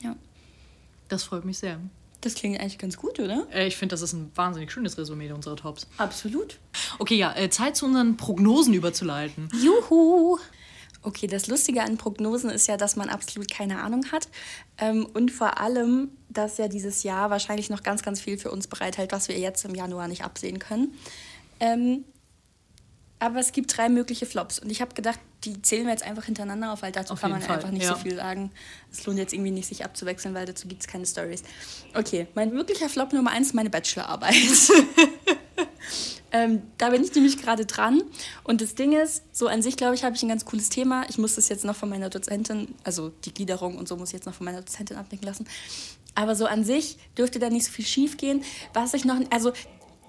Ja. Das freut mich sehr. Das klingt eigentlich ganz gut, oder? Äh, ich finde, das ist ein wahnsinnig schönes Resümee unserer Tops. Absolut. Okay, ja, äh, Zeit zu unseren Prognosen überzuleiten. Juhu! Okay, das Lustige an Prognosen ist ja, dass man absolut keine Ahnung hat. Ähm, und vor allem, dass ja dieses Jahr wahrscheinlich noch ganz, ganz viel für uns bereithält, was wir jetzt im Januar nicht absehen können. Ähm, aber es gibt drei mögliche Flops. Und ich habe gedacht, die zählen wir jetzt einfach hintereinander auf, weil dazu auf kann man Fall. einfach nicht ja. so viel sagen. Es lohnt jetzt irgendwie nicht, sich abzuwechseln, weil dazu gibt es keine Stories. Okay, mein wirklicher Flop Nummer eins ist meine Bachelorarbeit. ähm, da bin ich nämlich gerade dran. Und das Ding ist, so an sich, glaube ich, habe ich ein ganz cooles Thema. Ich muss das jetzt noch von meiner Dozentin, also die Gliederung und so muss ich jetzt noch von meiner Dozentin abnicken lassen. Aber so an sich dürfte da nicht so viel schief gehen. Was ich noch, also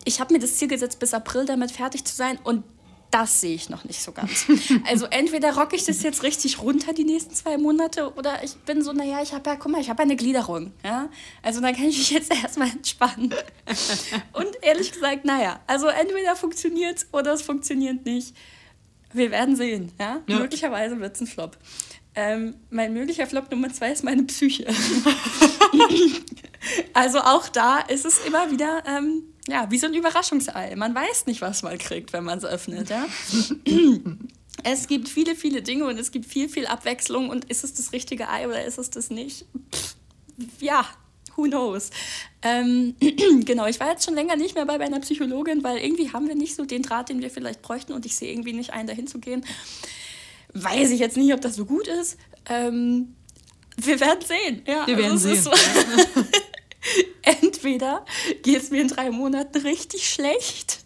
ich habe mir das Ziel gesetzt, bis April damit fertig zu sein. Und das sehe ich noch nicht so ganz. Also entweder rocke ich das jetzt richtig runter die nächsten zwei Monate oder ich bin so, naja, ich habe ja, guck mal, ich habe eine Gliederung. Ja? Also dann kann ich mich jetzt erstmal entspannen. Und ehrlich gesagt, naja, also entweder funktioniert es oder es funktioniert nicht. Wir werden sehen. Ja? ja. Möglicherweise wird es ein Flop. Ähm, mein möglicher Flop Nummer zwei ist meine Psyche. also auch da ist es immer wieder ähm, ja, wie so ein Überraschungsei. Man weiß nicht, was man kriegt, wenn man es öffnet. Ja? es gibt viele, viele Dinge und es gibt viel, viel Abwechslung. Und ist es das richtige Ei oder ist es das nicht? Pff, ja, who knows? Ähm, genau, ich war jetzt schon länger nicht mehr bei einer Psychologin, weil irgendwie haben wir nicht so den Draht, den wir vielleicht bräuchten und ich sehe irgendwie nicht ein, dahin zu gehen. Weiß ich jetzt nicht, ob das so gut ist. Ähm, wir werden sehen. Ja, wir werden also sehen. So. entweder geht es mir in drei Monaten richtig schlecht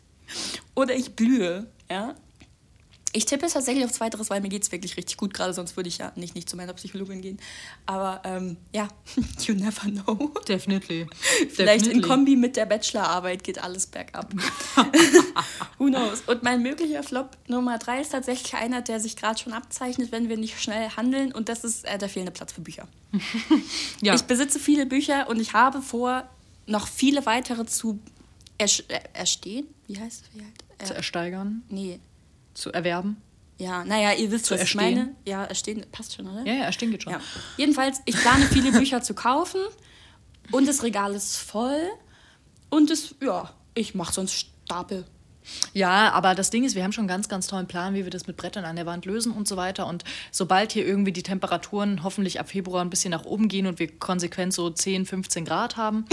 oder ich blühe. Ja? Ich tippe es tatsächlich auf Zweiteres, weil mir geht es wirklich richtig gut gerade, sonst würde ich ja nicht, nicht zu meiner Psychologin gehen. Aber ähm, ja, you never know. Definitely. Vielleicht Definitely. in Kombi mit der Bachelorarbeit geht alles bergab. Who knows? Und mein möglicher Flop Nummer drei ist tatsächlich einer, der sich gerade schon abzeichnet, wenn wir nicht schnell handeln. Und das ist äh, der fehlende Platz für Bücher. ja. Ich besitze viele Bücher und ich habe vor, noch viele weitere zu erstehen. Wie heißt es? Äh, zu ersteigern? Nee zu erwerben? Ja, naja, ihr wisst, zu was erstehen. ich meine. Ja, erstehen passt schon, oder? Ja, ja, erstehen geht schon. Ja. Jedenfalls, ich plane viele Bücher zu kaufen und das Regal ist voll und es, ja, ich mache sonst Stapel. Ja, aber das Ding ist, wir haben schon einen ganz, ganz tollen Plan, wie wir das mit Brettern an der Wand lösen und so weiter. Und sobald hier irgendwie die Temperaturen hoffentlich ab Februar ein bisschen nach oben gehen und wir konsequent so 10, 15 Grad haben,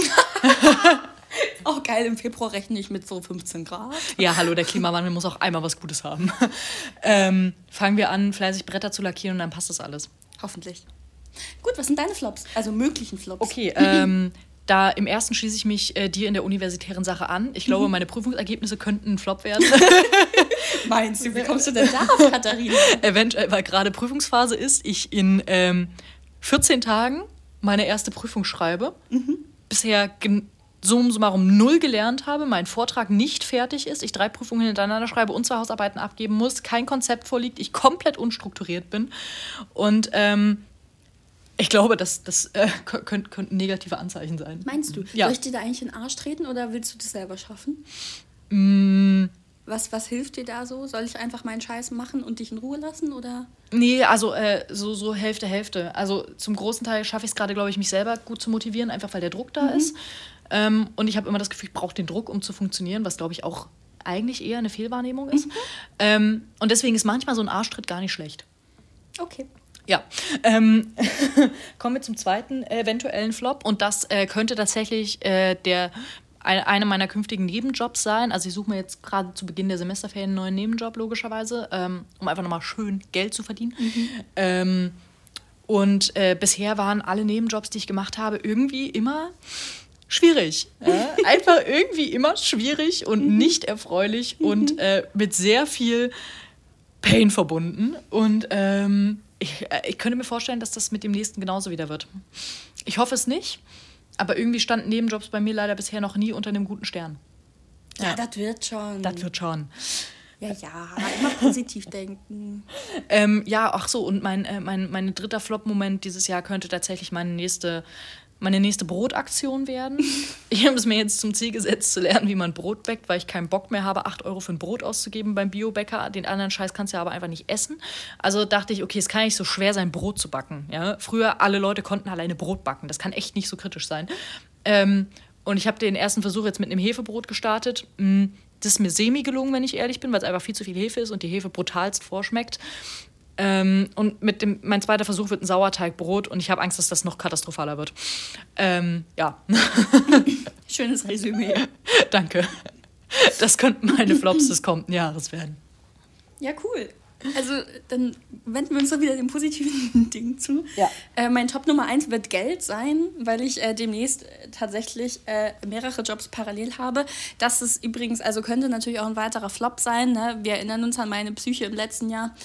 Auch geil, im Februar rechne ich mit so 15 Grad. Ja, hallo, der Klimawandel muss auch einmal was Gutes haben. Ähm, fangen wir an, fleißig Bretter zu lackieren und dann passt das alles. Hoffentlich. Gut, was sind deine Flops? Also möglichen Flops. Okay, ähm, da im ersten schließe ich mich äh, dir in der universitären Sache an. Ich glaube, mhm. meine Prüfungsergebnisse könnten ein Flop werden. Meinst du, wie kommst du denn darauf, Katharina? Eventuell, weil gerade Prüfungsphase ist, ich in ähm, 14 Tagen meine erste Prüfung schreibe. Mhm. Bisher summa summarum null gelernt habe, mein Vortrag nicht fertig ist, ich drei Prüfungen hintereinander schreibe und zwei Hausarbeiten abgeben muss, kein Konzept vorliegt, ich komplett unstrukturiert bin. Und ähm, ich glaube, das, das äh, könnten könnt negative Anzeichen sein. Meinst du? Ja. Soll ich dir da eigentlich in den Arsch treten oder willst du das selber schaffen? Mm. Was, was hilft dir da so? Soll ich einfach meinen Scheiß machen und dich in Ruhe lassen? Oder? Nee, also äh, so, so Hälfte, Hälfte. Also zum großen Teil schaffe ich es gerade, glaube ich, mich selber gut zu motivieren, einfach weil der Druck da mhm. ist. Ähm, und ich habe immer das Gefühl, ich brauche den Druck, um zu funktionieren, was glaube ich auch eigentlich eher eine Fehlwahrnehmung ist. Mhm. Ähm, und deswegen ist manchmal so ein Arschtritt gar nicht schlecht. Okay. Ja, ähm, kommen wir zum zweiten eventuellen Flop und das äh, könnte tatsächlich äh, der eine meiner künftigen Nebenjobs sein. Also ich suche mir jetzt gerade zu Beginn der Semesterferien einen neuen Nebenjob logischerweise, ähm, um einfach nochmal schön Geld zu verdienen. Mhm. Ähm, und äh, bisher waren alle Nebenjobs, die ich gemacht habe, irgendwie immer schwierig. Ja? Einfach irgendwie immer schwierig und mhm. nicht erfreulich und mhm. äh, mit sehr viel Pain verbunden. Und ähm, ich ich, äh, ich könnte mir vorstellen, dass das mit dem nächsten genauso wieder wird. Ich hoffe es nicht, aber irgendwie standen Nebenjobs bei mir leider bisher noch nie unter einem guten Stern. Ja, das wird schon. Das wird schon. Ja, ja, immer positiv denken. Ähm, ja, ach so, und mein, äh, mein, mein dritter Flop-Moment dieses Jahr könnte tatsächlich meine nächste, meine nächste Brotaktion werden. Ich habe es mir jetzt zum Ziel gesetzt, zu lernen, wie man Brot bäckt, weil ich keinen Bock mehr habe, 8 Euro für ein Brot auszugeben beim Biobäcker. Den anderen Scheiß kannst du ja aber einfach nicht essen. Also dachte ich, okay, es kann nicht so schwer sein, Brot zu backen. Ja? Früher, alle Leute konnten alleine Brot backen. Das kann echt nicht so kritisch sein. Ähm, und ich habe den ersten Versuch jetzt mit einem Hefebrot gestartet. Mm, Das ist mir semi gelungen, wenn ich ehrlich bin, weil es einfach viel zu viel Hefe ist und die Hefe brutalst vorschmeckt. Ähm, und mit dem, mein zweiter Versuch wird ein Sauerteigbrot und ich habe Angst, dass das noch katastrophaler wird. Ähm, ja, Schönes Resümee. danke. Das könnten meine Flops des kommenden Jahres werden. Ja, cool. Also, dann wenden wir uns doch wieder dem positiven Ding zu. Ja. Äh, mein Top Nummer eins wird Geld sein, weil ich äh, demnächst äh, tatsächlich äh, mehrere Jobs parallel habe. Das ist übrigens, also könnte natürlich auch ein weiterer Flop sein. Ne? Wir erinnern uns an meine Psyche im letzten Jahr.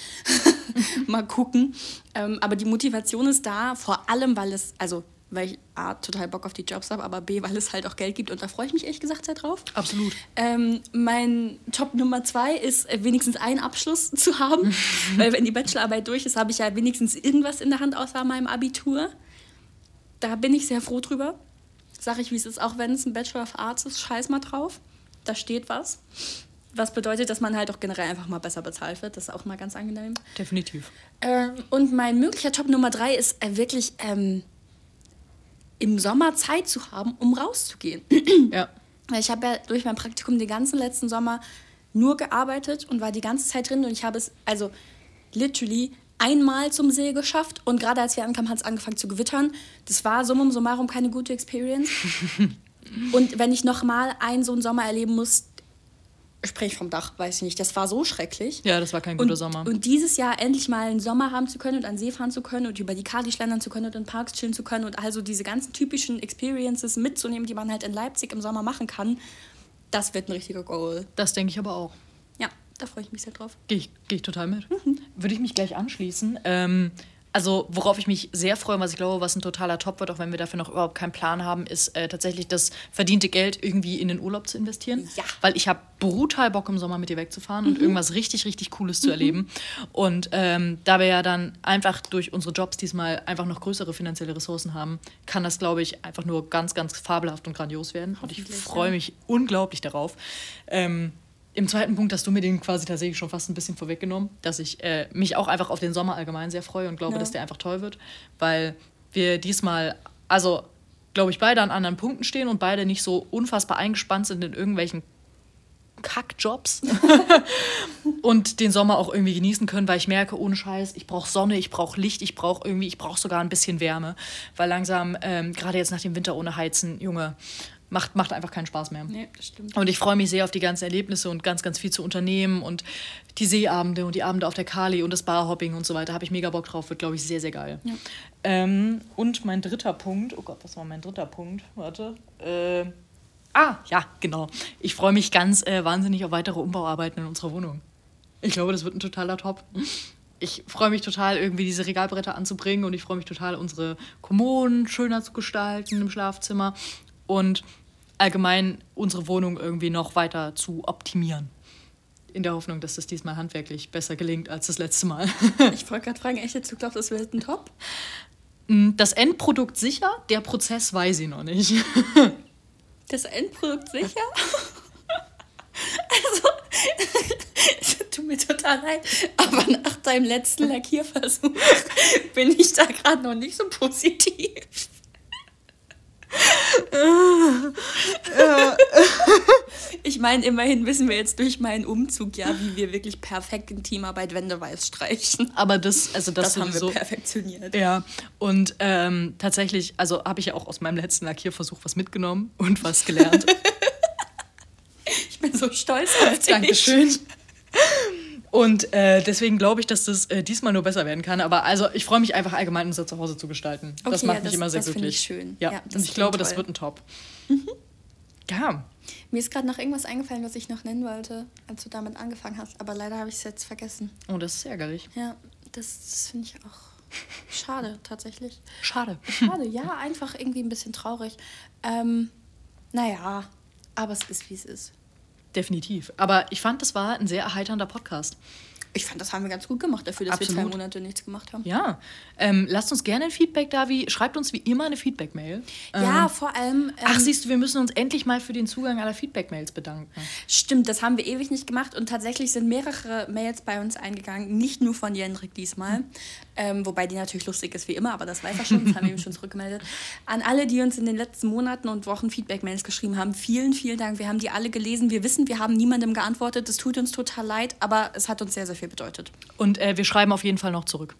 Mal gucken. Ähm, aber die Motivation ist da, vor allem, weil es, also weil ich A, total Bock auf die Jobs habe, aber B, weil es halt auch Geld gibt und da freue ich mich ehrlich gesagt sehr drauf. Absolut. Ähm, mein Top Nummer zwei ist, äh, wenigstens einen Abschluss zu haben. Weil wenn die Bachelorarbeit durch ist, habe ich ja wenigstens irgendwas in der Hand außer meinem Abitur. Da bin ich sehr froh drüber. Sag ich, wie es ist, auch wenn es ein Bachelor of Arts ist, scheiß mal drauf. Da steht was. Was bedeutet, dass man halt auch generell einfach mal besser bezahlt wird. Das ist auch mal ganz angenehm. Definitiv. Ähm, und mein möglicher Top Nummer drei ist äh, wirklich ähm, im Sommer Zeit zu haben, um rauszugehen. Ja. Ich habe ja durch mein Praktikum den ganzen letzten Sommer nur gearbeitet und war die ganze Zeit drin und ich habe es also literally einmal zum See geschafft und gerade als wir ankamen, hat es angefangen zu gewittern. Das war summum summarum keine gute Experience. und wenn ich nochmal einen so einen Sommer erleben muss, sprich vom Dach, weiß ich nicht, das war so schrecklich. Ja, das war kein guter und, Sommer. Und dieses Jahr endlich mal einen Sommer haben zu können und an See fahren zu können und über die Kadi schlendern zu können und in Parks chillen zu können und also diese ganzen typischen Experiences mitzunehmen, die man halt in Leipzig im Sommer machen kann, das wird ein richtiger Goal. das denke ich aber auch. Ja, da freue ich mich sehr drauf. Gehe ich, geh ich total mit. Würde ich mich gleich anschließen. Ähm, also, worauf ich mich sehr freue, was ich glaube, was ein totaler Top wird, auch wenn wir dafür noch überhaupt keinen Plan haben, ist äh, tatsächlich das verdiente Geld irgendwie in den Urlaub zu investieren. Ja. Weil ich habe brutal Bock, im Sommer mit dir wegzufahren und irgendwas richtig, richtig Cooles zu erleben. Und ähm, da wir ja dann einfach durch unsere Jobs diesmal einfach noch größere finanzielle Ressourcen haben, kann das, glaube ich, einfach nur ganz, ganz fabelhaft und grandios werden. Und ich freue mich unglaublich darauf. Ähm, im zweiten Punkt hast du mir den quasi tatsächlich schon fast ein bisschen vorweggenommen, dass ich äh, mich auch einfach auf den Sommer allgemein sehr freue und glaube, Ja. dass der einfach toll wird, weil wir diesmal, also glaube ich, beide an anderen Punkten stehen und beide nicht so unfassbar eingespannt sind in irgendwelchen Kackjobs und den Sommer auch irgendwie genießen können, weil ich merke, ohne Scheiß, ich brauche Sonne, ich brauche Licht, ich brauche irgendwie, ich brauche sogar ein bisschen Wärme, weil langsam, ähm, gerade jetzt nach dem Winter ohne Heizen, Junge, macht, macht einfach keinen Spaß mehr. Nee, das stimmt. Und ich freue mich sehr auf die ganzen Erlebnisse und ganz, ganz viel zu unternehmen und die Seeabende und die Abende auf der Kali und das Barhopping und so weiter. Habe ich mega Bock drauf, wird, glaube ich, sehr, sehr geil. Ja. Ähm, und mein dritter Punkt, oh Gott, was war mein dritter Punkt? Warte. Äh, ah, ja, genau. Ich freue mich ganz äh, wahnsinnig auf weitere Umbauarbeiten in unserer Wohnung. Ich glaube, das wird ein totaler Top. Ich freue mich total, irgendwie diese Regalbretter anzubringen und ich freue mich total, unsere Kommoden schöner zu gestalten im Schlafzimmer und allgemein unsere Wohnung irgendwie noch weiter zu optimieren. In der Hoffnung, dass das diesmal handwerklich besser gelingt als das letzte Mal. Ich wollte gerade fragen, echt, jetzt du glaubst, das wird ein Top? Das Endprodukt sicher, der Prozess weiß ich noch nicht. Das Endprodukt sicher? also, es tut mir total leid, aber nach deinem letzten Lackierversuch bin ich da gerade noch nicht so positiv. Ich meine, immerhin wissen wir jetzt durch meinen Umzug ja, wie wir wirklich perfekt in Teamarbeit Wände weiß streichen. Aber das, also das, Das, haben wir perfektioniert. Ja, und ähm, tatsächlich, also habe ich ja auch aus meinem letzten Lackierversuch was mitgenommen und was gelernt. Ich bin so stolz auf dich. Dankeschön. Und äh, deswegen glaube ich, dass das äh, diesmal nur besser werden kann. Aber also ich freue mich einfach allgemein, unser Zuhause zu gestalten. das Okay, macht ja, mich das- immer sehr das finde glücklich. ich schön. Ja, Ja, und das ich glaube, klingt das toll. wird ein Top. Ja, Mir ist gerade noch irgendwas eingefallen, was ich noch nennen wollte, als du damit angefangen hast. Aber leider habe ich es jetzt vergessen. oh, das ist ärgerlich. Ja, das, das finde ich auch. Schade, tatsächlich. Schade. Schade, ja, einfach irgendwie ein bisschen traurig. Ähm, naja, aber es ist, wie es ist. Definitiv. Aber ich fand, das war ein sehr erheiternder Podcast. Ich fand, das haben wir ganz gut gemacht dafür, dass wir zwei Absolut. Monate nichts gemacht haben. Ja. Ähm, lasst uns gerne ein Feedback da, wie schreibt uns wie immer eine Feedback-Mail. Ja, Ähm, vor allem. Ähm, Ach, siehst du, wir müssen uns endlich mal für den Zugang aller Feedback-Mails bedanken. Stimmt, das haben wir ewig nicht gemacht und tatsächlich sind mehrere Mails bei uns eingegangen, nicht nur von Jendrik diesmal, ähm, wobei die natürlich lustig ist wie immer, aber das weiß er schon, das haben wir ihm schon zurückgemeldet. An alle, die uns in den letzten Monaten und Wochen Feedback-Mails geschrieben haben, vielen, vielen Dank. Wir haben die alle gelesen. Wir wissen, wir haben niemandem geantwortet. Es tut uns total leid, aber es hat uns sehr, sehr viel bedeutet. Und äh, wir schreiben auf jeden Fall noch zurück.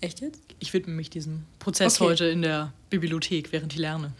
Echt jetzt? Ich widme mich diesem Prozess Okay. heute in der Bibliothek, während ich lerne.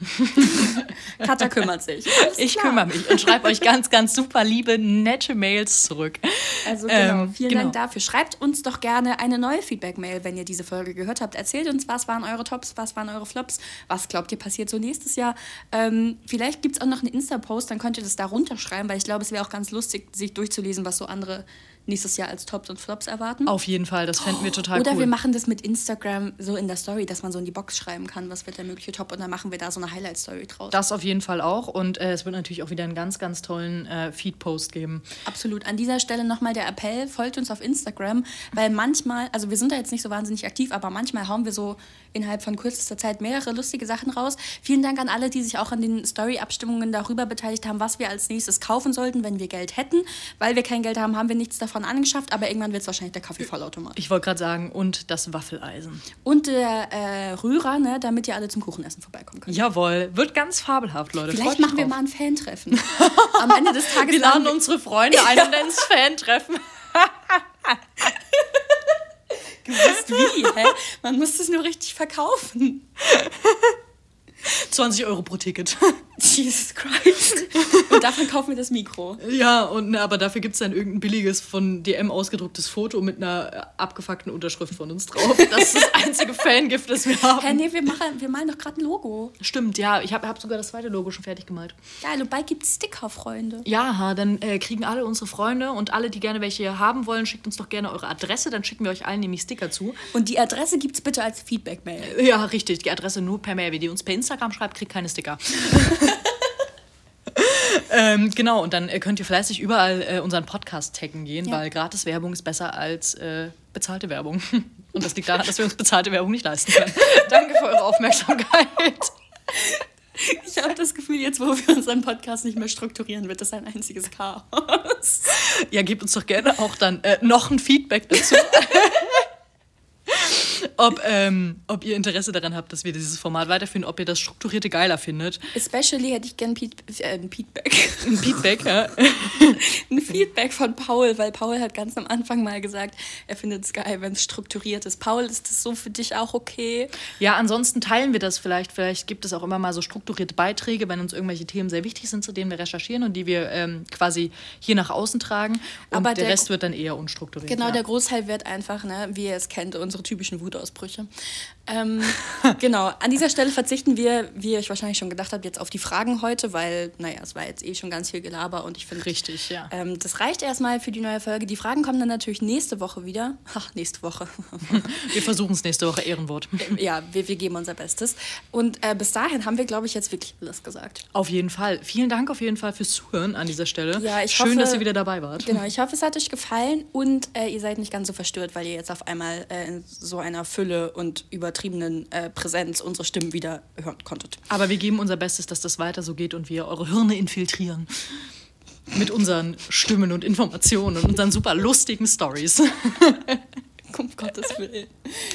Katha kümmert sich. Ich kümmere mich und schreibe euch ganz, ganz super liebe, nette Mails zurück. Also genau, Ähm, vielen genau. Dank dafür. Schreibt uns doch gerne eine neue Feedback-Mail, wenn ihr diese Folge gehört habt. Erzählt uns, was waren eure Tops, was waren eure Flops, was glaubt ihr passiert so nächstes Jahr. Ähm, vielleicht gibt es auch noch einen Insta-Post, dann könnt ihr das da runterschreiben, weil ich glaube, es wäre auch ganz lustig, sich durchzulesen, was so andere nächstes Jahr als Tops und Flops erwarten. Auf jeden Fall, das fänden wir total Oder cool. wir machen das mit Instagram so in der Story, dass man so in die Box schreiben kann, was wird der mögliche Top und dann machen wir da so eine Highlight-Story draus. das auf jeden Fall auch. Und äh, es wird natürlich auch wieder einen ganz, ganz tollen äh, Feed-Post geben. Absolut. An dieser Stelle nochmal der Appell, folgt uns auf Instagram, weil manchmal, also wir sind da jetzt nicht so wahnsinnig aktiv, aber manchmal hauen wir so innerhalb von kürzester Zeit mehrere lustige Sachen raus. Vielen Dank an alle, die sich auch an den Story-Abstimmungen darüber beteiligt haben, was wir als nächstes kaufen sollten, wenn wir Geld hätten. Weil wir kein Geld haben, haben wir nichts davon angeschafft, aber irgendwann wird es wahrscheinlich der Kaffeevollautomat. Ich wollte gerade sagen, und das Waffeleisen. Und der äh, Rührer, ne, damit ihr alle zum Kuchenessen vorbeikommen könnt. Jawohl, wird ganz fabelhaft, Leute. Vielleicht Freut machen wir drauf. mal ein Fan-Treffen. Am Ende des Tages Wir laden unsere Freunde ein und es Fan-Treffen. Gewusst wie, hä? Man muss es nur richtig verkaufen. 20 Euro pro Ticket. Jesus Christ. Und davon kaufen wir das Mikro. Ja, und aber dafür gibt es dann irgendein billiges von DM ausgedrucktes Foto mit einer äh, abgefuckten Unterschrift von uns drauf. Das ist das einzige Fangift, das wir haben. Hä, nee, wir, machen, wir malen doch gerade ein Logo. Stimmt, ja, ich habe hab sogar das zweite Logo schon fertig gemalt. Geil, und bald gibt's Sticker, Freunde. Ja, dann äh, kriegen alle unsere Freunde und alle, die gerne welche haben wollen, schickt uns doch gerne eure Adresse, dann schicken wir euch allen nämlich Sticker zu. Und die Adresse gibt's bitte als Feedback-Mail. Ja, richtig, die Adresse nur per Mail. Wer die uns per Instagram schreibt, kriegt keine Sticker. ähm, genau, und dann äh, könnt ihr fleißig überall äh, unseren Podcast taggen gehen, Ja. weil Gratis-Werbung ist besser als äh, bezahlte Werbung. Und das liegt daran, dass wir uns bezahlte Werbung nicht leisten können. Danke für eure Aufmerksamkeit. Ich habe das Gefühl, jetzt, wo wir unseren Podcast nicht mehr strukturieren, wird das ein einziges Chaos. Ja, gebt uns doch gerne auch dann äh, noch ein Feedback dazu. ob, ähm, ob ihr Interesse daran habt, dass wir dieses Format weiterführen, ob ihr das Strukturierte geiler findet. Especially hätte ich gern Feed äh, ein Feedback. Ein Feedback, ja. ein Feedback von Paul, weil Paul hat ganz am Anfang mal gesagt, er findet es geil, wenn es strukturiert ist. Paul, ist das so für dich auch okay? Ja, ansonsten teilen wir das vielleicht. Vielleicht gibt es auch immer mal so strukturierte Beiträge, wenn uns irgendwelche Themen sehr wichtig sind, zu denen wir recherchieren und die wir ähm, quasi hier nach außen tragen. Und Aber der, der- Rest wird dann eher unstrukturiert. Genau, ja. der Großteil wird einfach, ne, wie ihr es kennt, unsere typischen Wutausbrüche. Ähm, genau, an dieser Stelle verzichten wir, wie ihr euch wahrscheinlich schon gedacht habt, jetzt auf die Fragen heute, weil, naja, es war jetzt eh schon ganz viel Gelaber und ich finde. Richtig, ja. Ähm, das reicht erstmal für die neue Folge. Die Fragen kommen dann natürlich nächste Woche wieder. Ach, nächste Woche. Wir versuchen es nächste Woche, Ehrenwort. ja, wir, wir geben unser Bestes. Und äh, bis dahin haben wir, glaube ich, jetzt wirklich alles gesagt. Auf jeden Fall. Vielen Dank auf jeden Fall fürs Zuhören an dieser Stelle. Ja, ich Schön, hoffe- dass ihr wieder dabei wart. Genau, ich hoffe, es hat euch gefallen und äh, ihr seid nicht ganz so verstört, weil ihr jetzt auf einmal äh, in so einer Fülle und übertriebenen äh, Präsenz unsere Stimmen wieder hören konntet. Aber wir geben unser Bestes, dass das weiter so geht und wir eure Hirne infiltrieren. Mit unseren Stimmen und Informationen und unseren super lustigen Stories. Um Gottes Willen.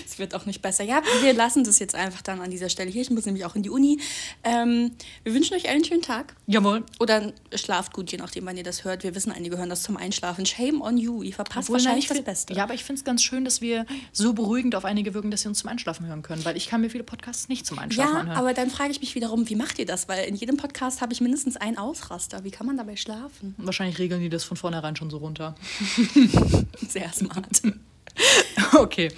Es wird auch nicht besser. Ja, wir lassen das jetzt einfach dann an dieser Stelle hier. Ich muss nämlich auch in die Uni. Ähm, wir wünschen euch einen schönen Tag. Jawohl. Oder schlaft gut, je nachdem, wann ihr das hört. Wir wissen, einige hören das zum Einschlafen. Shame on you. Ihr verpasst Obwohl, nein, wahrscheinlich ich das Beste. Ja, aber ich finde es ganz schön, dass wir so beruhigend auf einige wirken, dass sie uns zum Einschlafen hören können. Weil ich kann mir viele Podcasts nicht zum Einschlafen Ja, anhören. aber dann frage ich mich wiederum, wie macht ihr das? Weil in jedem Podcast habe ich mindestens einen Ausraster. Wie kann man dabei schlafen? Wahrscheinlich regeln die das von vornherein schon so runter. Sehr smart. Okay.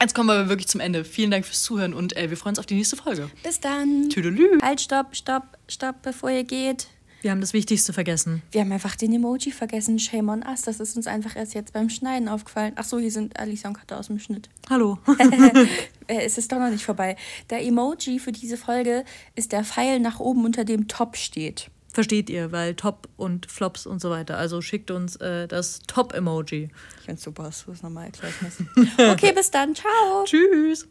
Jetzt kommen wir aber wirklich zum Ende. Vielen Dank fürs Zuhören und äh, wir freuen uns auf die nächste Folge. Bis dann. Tüdelü. Halt, stopp, stopp, stopp, bevor ihr geht. Wir haben das Wichtigste vergessen. Wir haben einfach den Emoji vergessen. Shame on us. Das ist uns einfach erst jetzt beim Schneiden aufgefallen. Ach so, hier sind Alicia und Katha aus dem Schnitt. Hallo. Äh, es ist doch noch nicht vorbei. Der Emoji für diese Folge ist der Pfeil nach oben, unter dem Top steht. Versteht ihr, weil Top und Flops und so weiter. Also schickt uns äh, das Top-Emoji. Ich finde super, dass du es nochmal erklären müssen. Okay, bis dann. Ciao. Tschüss.